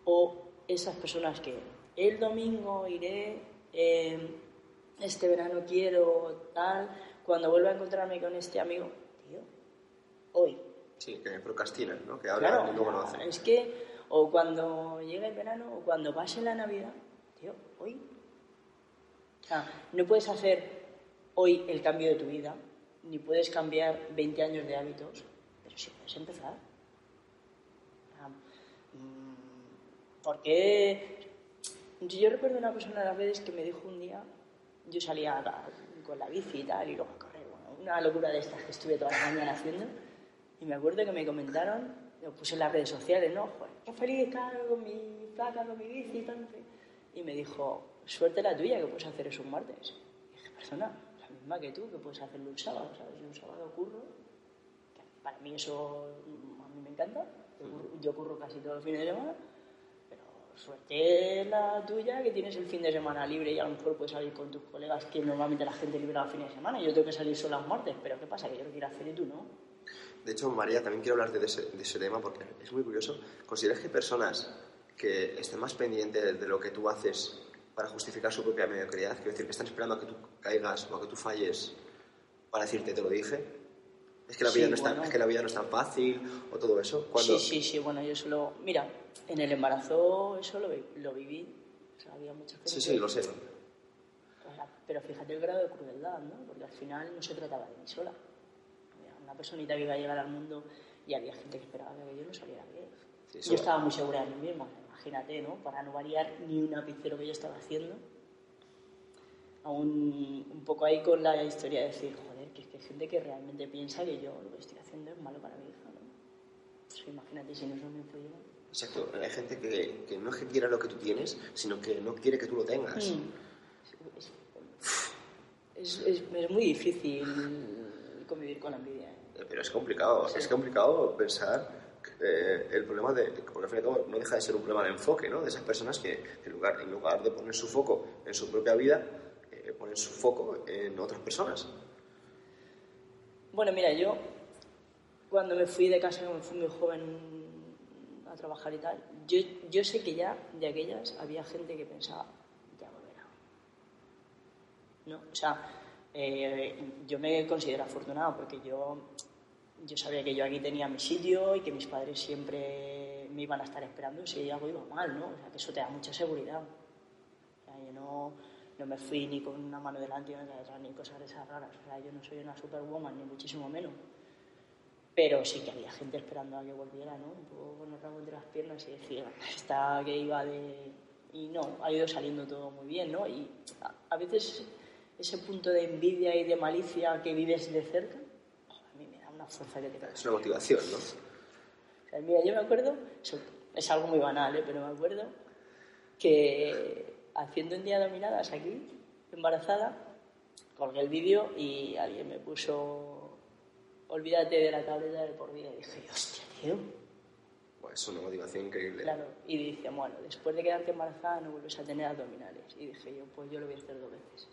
O esas personas que el domingo iré, eh, este verano quiero, tal, cuando vuelva a encontrarme con este amigo, tío, hoy. Sí, que procrastinan, ¿no? que hablan Claro, y luego no hacen. es que, o cuando llegue el verano, o cuando pase la Navidad, tío, hoy. O sea, no puedes hacer hoy el cambio de tu vida, ni puedes cambiar 20 años de hábitos, pero sí puedes empezar. Mm, Porque yo recuerdo una persona a las veces que me dijo un día, yo salía con la bici y tal, y luego a correr, bueno, una locura de estas que estuve toda la mañana haciendo, y me acuerdo que me comentaron, lo puse en las redes sociales, ¿no? Joder, qué feliz, claro, con mi placa, con mi bici y tal. Y me dijo, suerte la tuya que puedes hacer eso un martes. Y dije, persona, la misma que tú, que puedes hacerlo un sábado, ¿sabes? Yo un sábado curro, que para mí eso mm, a mí me encanta, yo curro, yo curro casi todos los fines de semana, pero suerte la tuya que tienes el fin de semana libre y a lo mejor puedes salir con tus colegas, que normalmente la gente libera los fines de semana, yo tengo que salir solo los martes, pero ¿qué pasa? Que yo lo quiero hacer y tú no. De hecho, María, también quiero hablarte de ese, de ese tema porque es muy curioso. ¿Consideras que personas que estén más pendientes de lo que tú haces para justificar su propia mediocridad, quiero decir, que están esperando a que tú caigas o a que tú falles para decirte te lo dije? Es que la, Sí, vida, no es tan, bueno. es que la vida no es tan fácil o todo eso. Cuando, Sí, sí, sí, bueno, yo solo... Mira, en el embarazo eso lo, lo viví. O sea, había muchas sí, cosas sí, que- lo sé. Pero fíjate el grado de crueldad, ¿no? Porque al final no se trataba de mí sola. Una personita que iba a llegar al mundo y había gente que esperaba que yo no saliera bien. Sí, yo estaba muy segura de mí misma, imagínate, ¿no? Para no variar ni un ápice lo que yo estaba haciendo. Aún un poco ahí con la historia de decir, joder, que es que hay gente que realmente piensa que yo lo que estoy haciendo es malo para mi hija, ¿no? Pues imagínate si no eso me influyera. Exacto, hay gente que, que no es que quiera lo que tú tienes, sino que no quiere que tú lo tengas. Mm. Es, es- es muy difícil convivir con la envidia. ¿eh? Eh, Pero es complicado, es complicado pensar eh, el problema de, porque al fin y al cabo no deja de ser un problema de enfoque, ¿no? De esas personas que en lugar, en lugar de poner su foco en su propia vida, eh, ponen su foco en otras personas. Bueno, mira, yo cuando me fui de casa, me fui muy joven a trabajar y tal, yo, yo sé que ya de aquellas había gente que pensaba, ya volverá. ¿No? O sea, eh, yo me considero afortunado porque yo, yo sabía que yo aquí tenía mi sitio y que mis padres siempre me iban a estar esperando si algo iba mal, ¿no? O sea, que eso te da mucha seguridad. O sea, yo no, no me fui ni con una mano delante y otra detrás, ni cosas de esas raras. O sea, yo no soy una superwoman, ni muchísimo menos. Pero sí que había gente esperando a que volviera, ¿no? Un poco con el rabo entre las piernas y decir, esta que iba de... Y no, ha ido saliendo todo muy bien, ¿no? Y a, a veces ese punto de envidia y de malicia que vives de cerca, a mí me da una fuerza que te cagas. Es una motivación, ¿no? O sea, mira, yo me acuerdo, es algo muy banal, ¿eh? pero me acuerdo que haciendo un día dominadas aquí, embarazada, colgué el vídeo y alguien me puso, olvídate de la tableta del por vida. Y dije, hostia, tío. Pues es una motivación increíble. Claro, y dice, bueno, después de quedarte embarazada no vuelves a tener abdominales. Y dije yo, pues yo lo voy a hacer dos veces.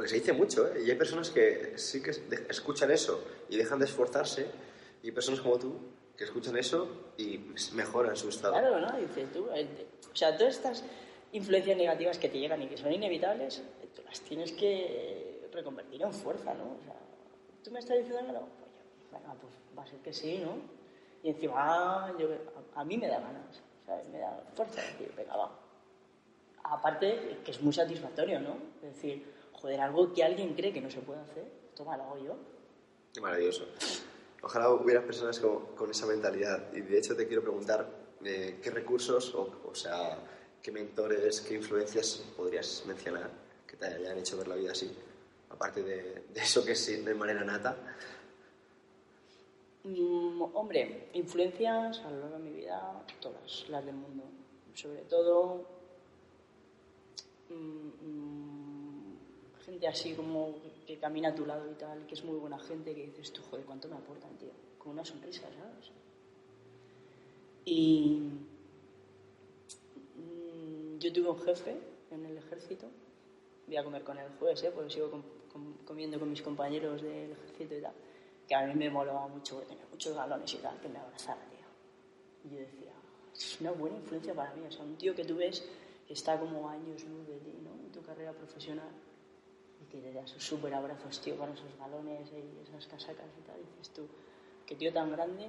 Porque se dice mucho, ¿eh? Y hay personas que sí que escuchan eso y dejan de esforzarse, y personas como tú que escuchan eso y mejoran su estado. Claro, ¿no? Dices tú, eh, o sea, todas estas influencias negativas que te llegan y que son inevitables, tú las tienes que reconvertir en fuerza, ¿no? O sea, tú me estás diciendo no, pues venga, pues va a ser que sí, ¿no? Y encima yo, a, a mí me da ganas, ¿sabes? Me da fuerza decir, venga, va. Aparte, que es muy satisfactorio, ¿no? Es decir, joder, algo que alguien cree que no se puede hacer, toma, lo hago yo. Qué maravilloso. Ojalá hubiera personas con, con esa mentalidad. Y de hecho te quiero preguntar eh, qué recursos, o, o sea, qué mentores, qué influencias podrías mencionar que te hayan hecho ver la vida así. Aparte de, de eso que es de manera nata. Mm, hombre, influencias a lo largo de mi vida, todas las del mundo. Sobre todo, mm, mm, gente así como que camina a tu lado y tal, que es muy buena gente, que dices tú, joder, ¿cuánto me aportan, tío? Con una sonrisa, ¿sabes? Y mm, yo tuve un jefe en el ejército, voy a comer con él el jueves, ¿eh? porque sigo com- com- comiendo con mis compañeros del ejército y tal, que a mí me molaba mucho, porque tenía muchos galones y tal, que me abrazara, tío. Y yo decía, es una buena influencia para mí, o sea, un tío que tú ves que está como años luz de ti, ¿no? En tu carrera profesional y que te da esos súper abrazos, tío, con esos galones y esas casacas y tal, dices tú, qué tío tan grande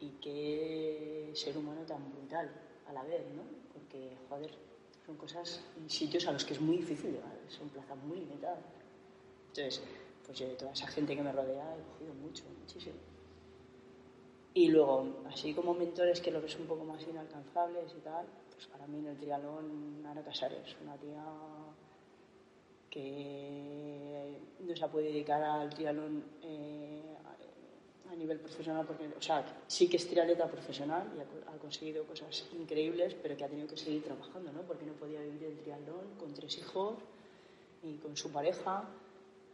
y qué ser humano tan brutal a la vez, ¿no? Porque, joder, son cosas sitios a los que es muy difícil llegar, son plazas muy limitadas. Entonces, pues yo de toda esa gente que me rodea he cogido mucho, muchísimo. Y luego, así como mentores que lo ves un poco más inalcanzables y tal, pues para mí en el triatlón Ana Casares, una tía que no se ha podido dedicar al triatlón eh, a, nivel profesional, porque, o sea, sí que es triatleta profesional y ha, co- ha conseguido cosas increíbles, pero que ha tenido que seguir trabajando, ¿no? Porque no podía vivir del triatlón con tres hijos y con su pareja,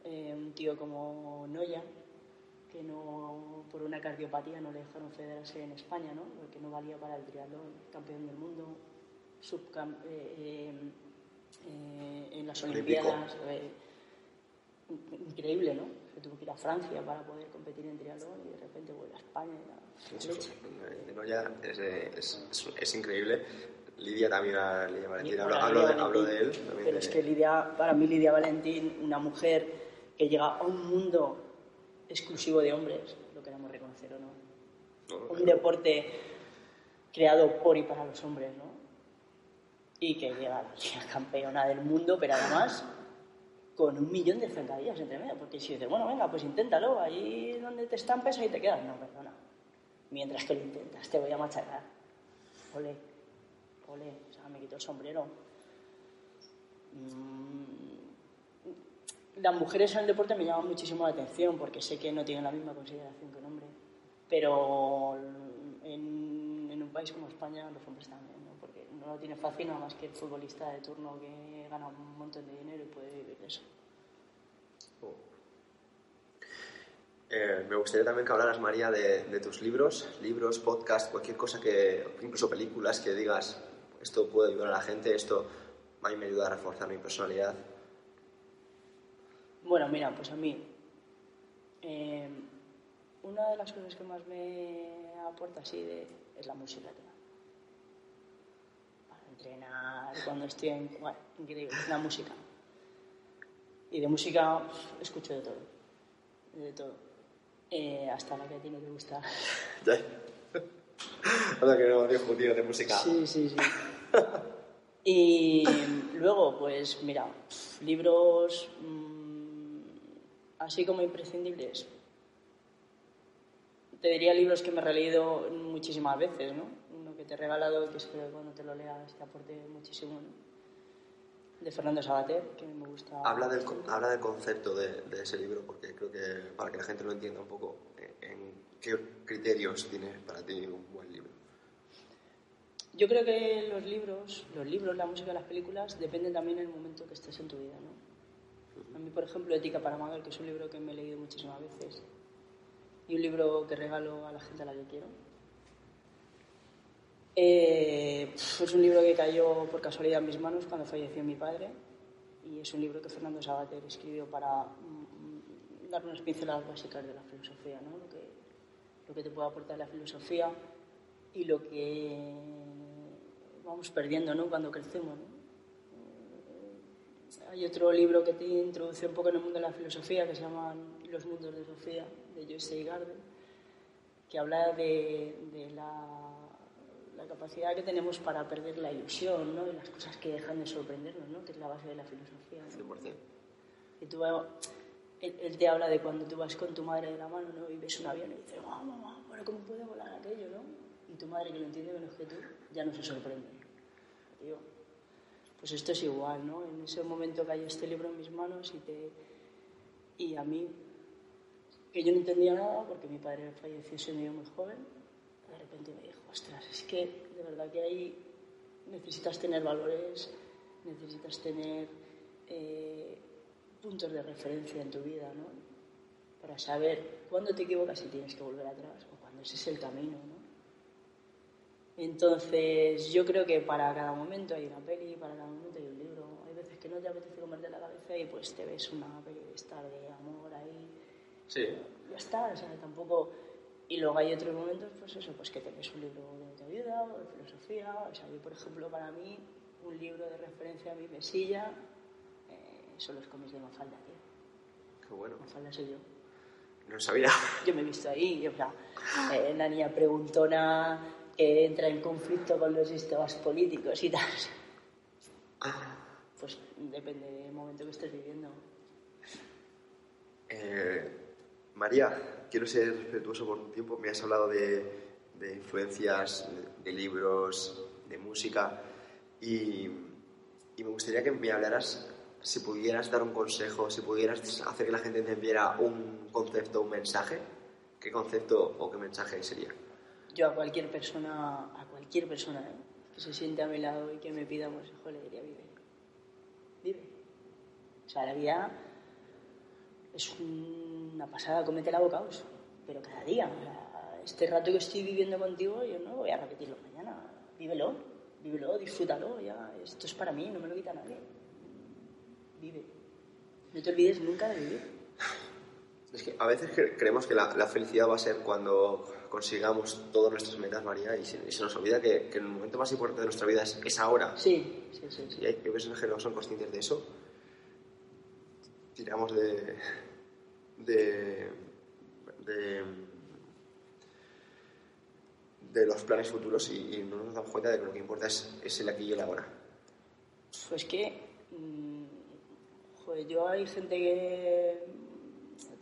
eh, un tío como Noya, que no, por una cardiopatía no le dejaron federarse en España, ¿no? Porque no valía para el triatlón, campeón del mundo, eh, eh, en las Olímpico. Olimpiadas. eh, increíble, ¿no? Tuvo que ir a Francia para poder competir en triatlón y de repente vuelve a España. y Sí, leche. De Noya es, es, es, es increíble. Lidia también, ah, Lidia Valentín, hablo, hablo de, hablo de él. Pero de- es que Lidia, para mí Lidia Valentín, una mujer que llega a un mundo exclusivo de hombres, lo queramos reconocer o no. no, Un deporte creado por y para los hombres, ¿no? Y que llega la campeona del mundo, pero además con un millón de zancadillas entre medio. Porque si dices, bueno, venga, pues inténtalo, ahí donde te estampes, ahí te quedas. No, perdona. Mientras que lo intentas, te voy a machacar. Ole, ole, o sea, me quito el sombrero. Mm, Las mujeres en el deporte me llaman muchísimo la atención porque sé que no tienen la misma consideración que un hombre. Pero en, en un país como España los hombres también, ¿no? lo tiene fácil nada más que el futbolista de turno que gana un montón de dinero y puede vivir de eso. Eh, me gustaría también que hablaras, María, de, de tus libros, libros, podcast, cualquier cosa que, incluso películas que digas, esto puede ayudar a la gente, esto a mí me ayuda a reforzar mi personalidad. Bueno, mira, pues a mí, eh, una de las cosas que más me aporta así de, es la música, entrenar, cuando estoy en... Bueno, increíble, la música. Y de música escucho de todo, de todo. Eh, hasta la que a ti no te gusta. Ya. Anda que no, viejo tío de música. Sí, sí, sí. Y luego, pues mira, libros mm, así como imprescindibles. Te diría libros que me he releído muchísimas veces, ¿no? Que te he regalado, que espero que cuando te lo leas te aporte muchísimo, ¿no? De Fernando Sabater, que me gusta. Habla del, habla del concepto de, de ese libro, porque creo que para que la gente lo entienda un poco, eh, en qué criterios tiene para ti un buen libro. Yo creo que los libros, los libros, la música, las películas dependen también del momento que estés en tu vida, ¿no? A mí, por ejemplo, Ética para Amador, que es un libro que me he leído muchísimas veces, y un libro que regalo a la gente a la que quiero. Eh, es un libro que cayó por casualidad en mis manos cuando falleció mi padre, y es un libro que Fernando Sabater escribió para mm, dar unas pinceladas básicas de la filosofía, ¿no? Lo que, lo que te puede aportar la filosofía y lo que vamos perdiendo ¿no? cuando crecemos. ¿no? Eh, hay otro libro que te introduce un poco en el mundo de la filosofía que se llama Los mundos de Sofía, de Joyce Garden, que habla de, de la, la, capacidad que tenemos para perder la ilusión ¿no? y las cosas que dejan de sorprendernos, ¿no? que es la base de la filosofía. ¿no? 100%. Y tú, él, él, te habla de cuando tú vas con tu madre de la mano ¿no? y ves un avión y dices, oh, mamá, ¿pero cómo puede volar aquello? ¿no? Y tu madre, que lo entiende menos que tú, ya no se sorprende. Digo, pues esto es igual, ¿no? En ese momento cayó este libro en mis manos y, te, y a mí, que yo no entendía nada porque mi padre falleció siendo yo muy joven, de repente me dijo, ostras, es que de verdad que ahí necesitas tener valores, necesitas tener eh, puntos de referencia en tu vida, ¿no? Para saber cuándo te equivocas y tienes que volver atrás o cuándo ese es el camino, ¿no? Entonces, yo creo que para cada momento hay una peli, para cada momento hay un libro. Hay veces que no te apetece comerte la cabeza y pues te ves una peli de estar de amor ahí. Sí. Ya está, o sea, tampoco... Y luego hay otros momentos, pues eso, pues que te ves un libro de autoayuda o de filosofía. O sea, yo, por ejemplo, para mí, un libro de referencia a mi mesilla eh, son los cómics de Mafalda, tío. Qué bueno. Mafalda soy yo. No lo sabía. Yo me he visto ahí, o sea, eh, la niña preguntona que entra en conflicto con los sistemas políticos y tal. Pues depende del momento que estés viviendo. Eh, María, quiero ser respetuoso por un tiempo. Me has hablado de, de influencias, de, libros, de música y, y, me gustaría que me hablaras, si pudieras dar un consejo, si pudieras hacer que la gente entendiera un concepto, un mensaje, ¿qué concepto o qué mensaje sería? yo a cualquier persona, a cualquier persona ¿eh? que se siente a mi lado y que me pida un consejo, le diría, vive. Vive. O sea, la vida es una pasada, comete la bocaos, pero cada día. Este rato que estoy viviendo contigo, yo no voy a repetirlo mañana. Vívelo, vívelo, disfrútalo, ya. Esto es para mí, no me lo quita nadie. Vive. No te olvides nunca de vivir. Es que a veces creemos que la, la felicidad va a ser cuando consigamos todas nuestras metas, María, y se, y se nos olvida que, que, el momento más importante de nuestra vida es, es ahora. Sí, sí, sí. sí. Y hay personas que no son conscientes de eso. Tiramos de. de. de, los planes futuros y, no nos damos cuenta de que lo que importa es, es el aquí y el ahora. Pues que. Mmm, joder, yo hay gente que.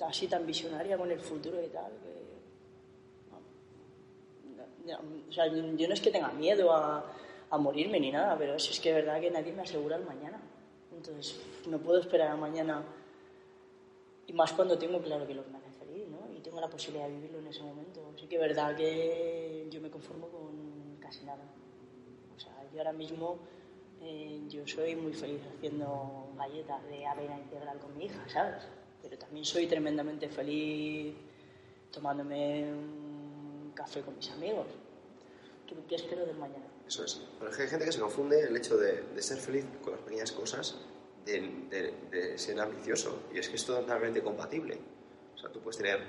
así tan visionaria con el futuro y tal, que o sea, yo no es que tenga miedo a, a morirme ni nada, pero eso es que es verdad que nadie me asegura el mañana. Entonces, no puedo esperar a mañana. Y más cuando tengo claro que lo que me hace feliz, ¿no? Y tengo la posibilidad de vivirlo en ese momento. Así que es verdad que yo me conformo con casi nada. O sea, yo ahora mismo eh, yo soy muy feliz haciendo galletas de avena integral con mi hija, ¿sabes? Pero también soy tremendamente feliz tomándome un café con mis amigos. ¿Qué, qué espero del mañana? Eso es. Pero es que hay gente que se confunde el hecho de, de ser feliz con las pequeñas cosas de, ser ambicioso. Y es que es totalmente compatible. O sea, tú puedes tener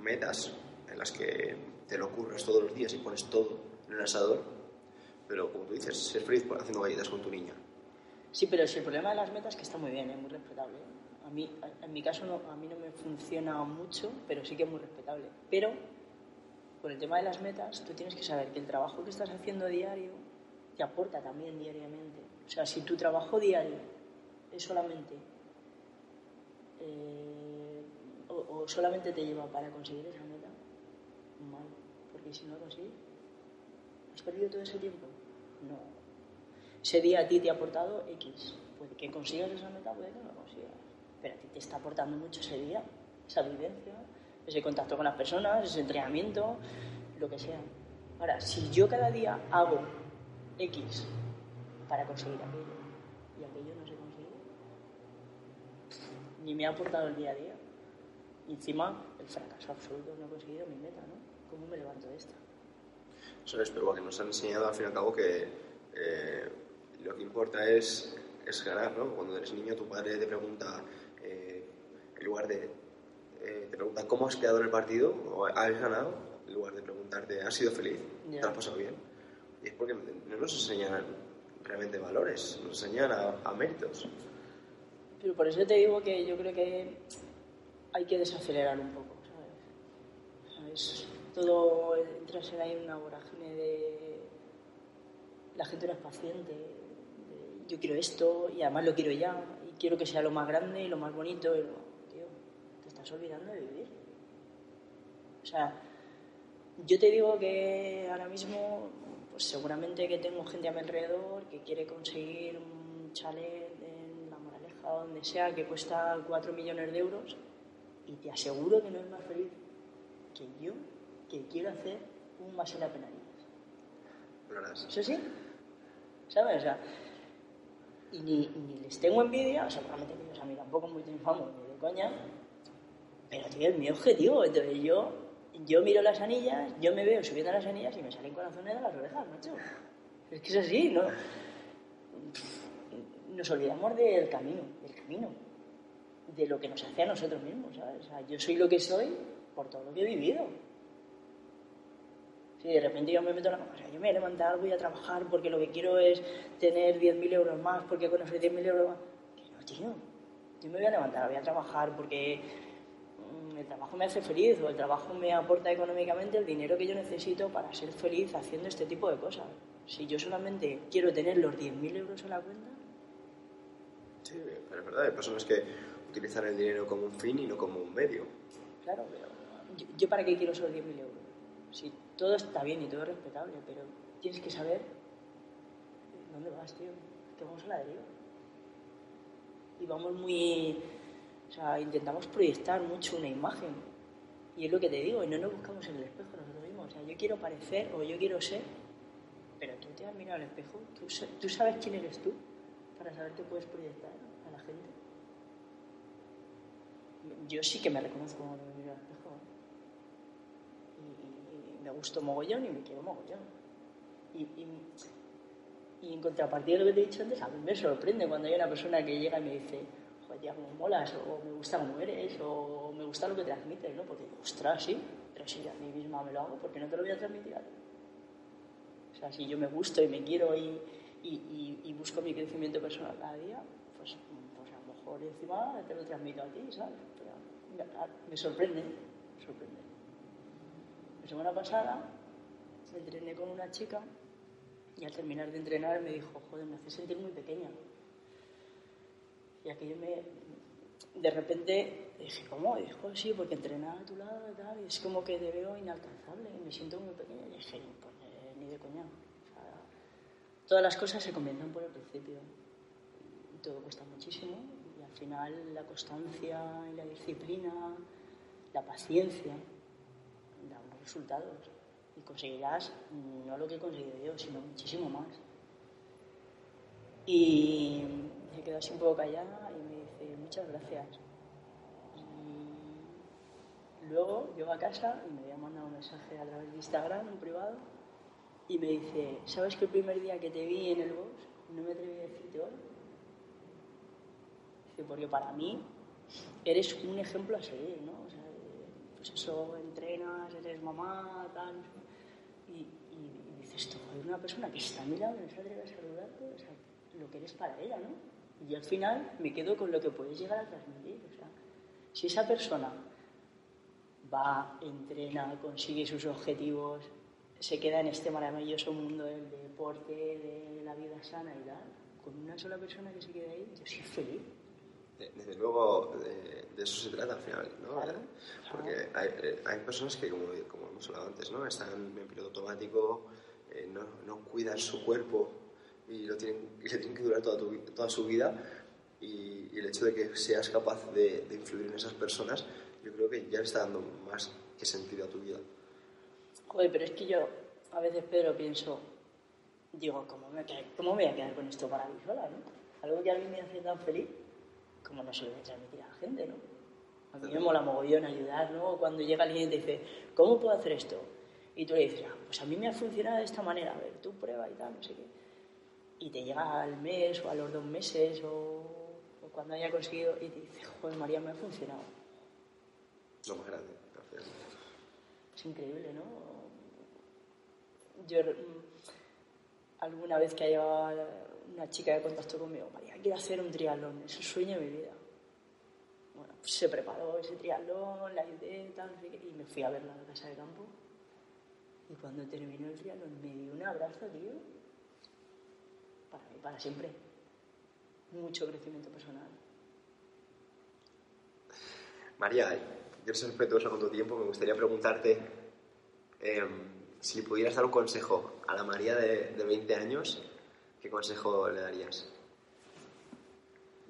metas en las que te lo ocurres todos los días y pones todo en el asador, pero como tú dices, ser feliz haciendo galletas con tu niña. Sí, pero si el problema de las metas que está muy bien, es muy respetable. A mí, en mi caso, no, a mí no me funciona mucho, pero sí que es muy respetable. Pero con el tema de las metas, tú tienes que saber que el trabajo que estás haciendo diario te aporta también diariamente. O sea, si tu trabajo diario solamente eh, o, solamente te lleva para conseguir esa meta, mal, porque si no lo consigues, ¿has perdido todo ese tiempo? No. Ese día a ti te ha aportado X. Puede que consigas esa meta, puede que no la consigas. Pero a ti te está aportando mucho ese día, esa vivencia, ese contacto con las personas, ese entrenamiento, lo que sea. Ahora, si yo cada día hago X para conseguir aquello y aquello ni me ha aportado el día a día. Y encima, el fracaso absoluto, no he conseguido mi meta, ¿no? ¿Cómo me levanto de esta? Eso es, pero porque nos han enseñado al fin y al cabo que eh, lo que importa es, es ganar, ¿no? Cuando eres niño, tu padre te pregunta, eh, en lugar de eh, te preguntan cómo has quedado en el partido o has ganado, en lugar de preguntarte, ¿has sido feliz? ¿Te has pasado bien? Y es porque no nos enseñan realmente valores, nos enseñan a, a méritos. Pero por eso te digo que yo creo que hay que desacelerar un poco, ¿sabes? Todo entras en ahí en una vorágine de... La gente no es paciente, yo quiero esto y además lo quiero ya, y quiero que sea lo más grande y lo más bonito. Y lo... Tío, te estás olvidando de vivir. O sea, yo te digo que ahora mismo, pues seguramente que tengo gente a mi alrededor que quiere conseguir un chalet Moraleja, donde sea, que cuesta 4 millones de euros, y te aseguro que no es más feliz que yo, que quiero hacer un más en la penalidad. Eso sí, ¿sabes? O sea, y ni, ni les tengo envidia, o sea, realmente ellos a mí tampoco muy triunfamos ni de coña, pero tío, es mi objetivo, entonces yo yo miro las anillas, yo me veo subiendo las anillas y me salen corazones de las orejas, macho. Es que es así, ¿no? Nos olvidamos del camino, del camino, de lo que nos hace a nosotros mismos, ¿sabes? Yo soy lo que soy por todo lo que he vivido. Si de repente yo me meto en la o sea, yo me voy a levantar, voy a trabajar porque lo que quiero es tener 10.000 euros más, porque con esos 10.000 euros más. Que no, tío. Yo me voy a levantar, voy a trabajar porque el trabajo me hace feliz o el trabajo me aporta económicamente el dinero que yo necesito para ser feliz haciendo este tipo de cosas. Si yo solamente quiero tener los 10.000 euros en la cuenta... Pero es verdad, hay personas que utilizan el dinero como un fin y no como un medio. Claro, pero yo, para qué quiero esos 10.000 euros. Si todo está bien y todo es respetable, pero tienes que saber dónde vas, tío. Que vamos a la deriva. Y vamos muy o sea, intentamos proyectar mucho una imagen. Y es lo que te digo, y no nos buscamos en el espejo nosotros mismos. O sea, yo quiero parecer o yo quiero ser, pero tú te has mirado al espejo, tú, tú sabes quién eres tú para saber qué puedes proyectar a la gente. Yo sí que me reconozco cuando me miro al espejo. Y, me gusto mogollón y me quiero mogollón. Y, y, en contrapartida de lo que te he dicho antes, a mí me sorprende cuando hay una persona que llega y me dice, ya como molas, o me gusta cómo eres, o me gusta lo que transmites, ¿no? Porque, ostras, sí, pero si a mí misma me lo hago, ¿por qué no te lo voy a transmitir a ti? O sea, si yo me gusto y me quiero y, y, y, busco mi crecimiento personal cada día, pues, pues, a lo mejor encima te lo transmito a ti, ¿sabes? Pero me sorprende, me sorprende. La semana pasada entrené con una chica y al terminar de entrenar me dijo, joder, me hace sentir muy pequeña. Y aquello me. De repente dije, ¿cómo? Y dijo, sí, porque entrenar a tu lado y tal, y es como que te veo inalcanzable y me siento muy pequeña. Y dije, pues ni de coña. Todas las cosas se comienzan por el principio. Todo cuesta muchísimo. Y al final la constancia y la disciplina, la paciencia, dan resultados. Y conseguirás no lo que he conseguido yo, sino muchísimo más. Y se quedó así un poco callada y me dice, muchas gracias. Y luego llego a casa y me había mandado un mensaje a través de Instagram, un privado, y me dice, ¿sabes que el primer día que te vi en el bus no me atreví a decirte hoy? Dice, porque para mí eres un ejemplo a seguir, ¿no? O sea, pues eso, entrenas, eres mamá, tal. Y, y, dices, esto, hay una persona que está mirando, me se atreve a saludarte, o sea, lo que eres para ella, ¿no? Y al final me quedo con lo que puedes llegar a transmitir. O sea, si esa persona va, entrena, consigue sus objetivos, se queda en este maravilloso mundo del deporte, de la vida sana y tal, con una sola persona que se quede ahí, yo soy feliz. Desde luego, de, eso se trata al final, ¿no? Porque hay, eh, hay, personas que, como, como, hemos hablado antes, ¿no? Están en piloto automático, eh, no, no cuidan su cuerpo y lo tienen, y le tienen que durar toda, tu, toda su vida y, el hecho de que seas capaz de, influir en esas personas, yo creo que ya le está dando más que sentido a tu vida. Joder, pero es que yo a veces, Pedro, pienso, digo, ¿cómo me, ¿cómo me voy a quedar con esto para mí sola, no? Algo que a mí me hace tan feliz, como no se lo voy a transmitir a la gente, ¿no? A mí me mola mogollón ayudar, ¿no? Cuando llega alguien y te dice, ¿cómo puedo hacer esto? Y tú le dices, ah, pues a mí me ha funcionado de esta manera, a ver, tú prueba y tal, no sé qué y te llega al mes o a los dos meses o, cuando haya conseguido y te dice, joder, María, me ha funcionado. Lo más grande, gracias. Es increíble, ¿no? Yo, mm, alguna vez que haya una chica de contacto conmigo, María, quiero hacer un triatlón, es el sueño de mi vida. Bueno, se preparó ese triatlón, la idea, tal, y me fui a verla a la casa de campo. Y cuando terminó el triatlón me dio un abrazo, tío, para mí, para siempre. Mucho crecimiento personal. María, quiero ser respetuoso con tu tiempo. Me gustaría preguntarte eh, si pudieras dar un consejo a la María de, de 20 años, ¿qué consejo le darías?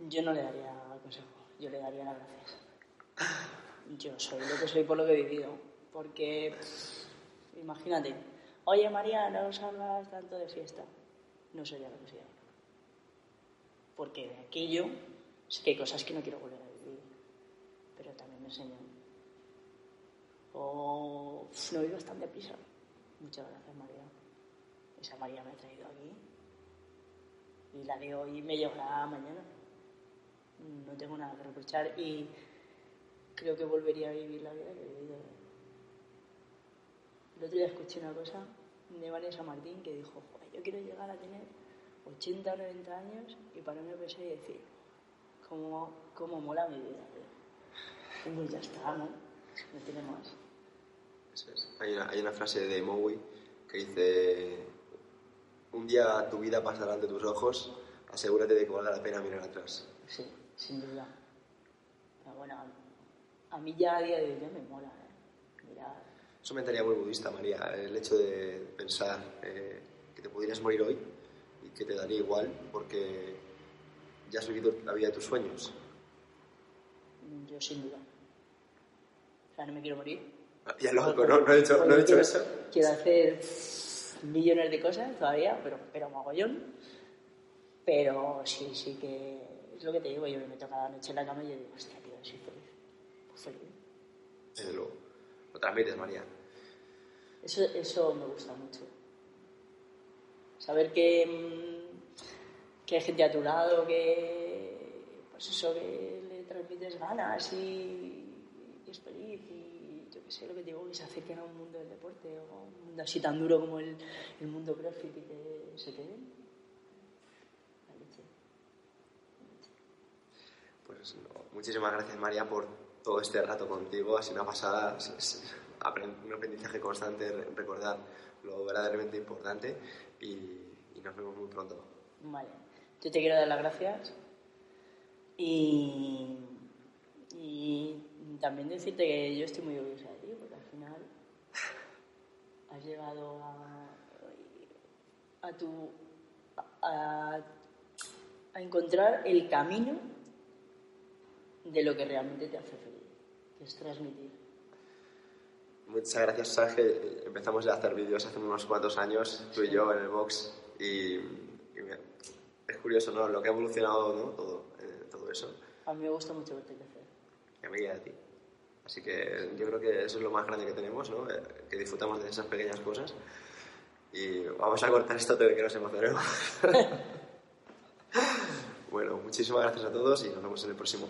Yo no le daría consejo, yo le daría las gracias. Yo soy lo que soy por lo que he vivido. Porque, imagínate, oye María, no salgas tanto de fiesta. No sería lo que ahora. Porque de aquello sé que hay cosas que no quiero volver a vivir. Pero también me enseñó. O pff, no vivas tan deprisa. Muchas gracias María. Esa María me ha traído aquí. Y la de hoy me llevará mañana no tengo nada que reprochar y creo que volvería a vivir la vida que he vivido. El otro día escuché una cosa de Vanessa Martín que dijo, "Joder, yo quiero llegar a tener 80 o 90 años y pararme a pensar y decir, ¿cómo, cómo mola mi vida? tío?". Pues ya está, ¿no? No tiene más. Eso es. Hay, una, hay una frase de Mowi que dice, un día tu vida pasará ante tus ojos, asegúrate de que valga la pena mirar atrás. Sí, sin duda. Pero bueno, a mí ya a día de hoy ya me mola, ¿eh? Mira, Es una mentalidad muy budista, María, el hecho de pensar eh, que te podrías morir hoy y que te daría igual porque ya has vivido la vida de tus sueños. yo sin duda. O sea, no me quiero morir. Ya lógico, no, no he dicho, no he dicho quiero, eso. Quiero hacer millones de cosas todavía, pero, pero mogollón. Pero sí, sí que es lo que te digo. Yo me meto cada noche en la cama y yo digo, hostia, tío, soy feliz. Pues feliz. Desde luego. Lo transmites, María. Eso, eso me gusta mucho. Saber que, mm, que hay gente a tu lado, que, pues eso, que le transmites ganas y, y es feliz y sé lo que digo, que se acerquen a un mundo del deporte o a un mundo así tan duro como el, el mundo CrossFit y que se queden. La leche. Pues no, muchísimas gracias, María, por todo este rato contigo. Ha sido una pasada, es- es aprend- un aprendizaje constante, re- recordar lo verdaderamente importante y, y nos vemos muy pronto. Vale, yo te quiero dar las gracias y, y también decirte que yo estoy muy orgullosa de ti, porque al final has llegado a, a tu a, a encontrar el camino de lo que realmente te hace feliz, que es transmitir. Muchas gracias, sabes que empezamos ya a hacer vídeos hace unos cuantos años, tú y yo en el box, y, y me- es curioso, ¿no? Lo que ha evolucionado, ¿no? Todo, eh, todo eso, A mí me gusta mucho verte crecer. y a mí y a ti. Así que yo creo que eso es lo más grande que tenemos, ¿no? Eh, Que disfrutamos de esas pequeñas cosas. Y vamos a cortar esto de que nos emocionemos. bueno, muchísimas gracias a todos y nos vemos en el próximo.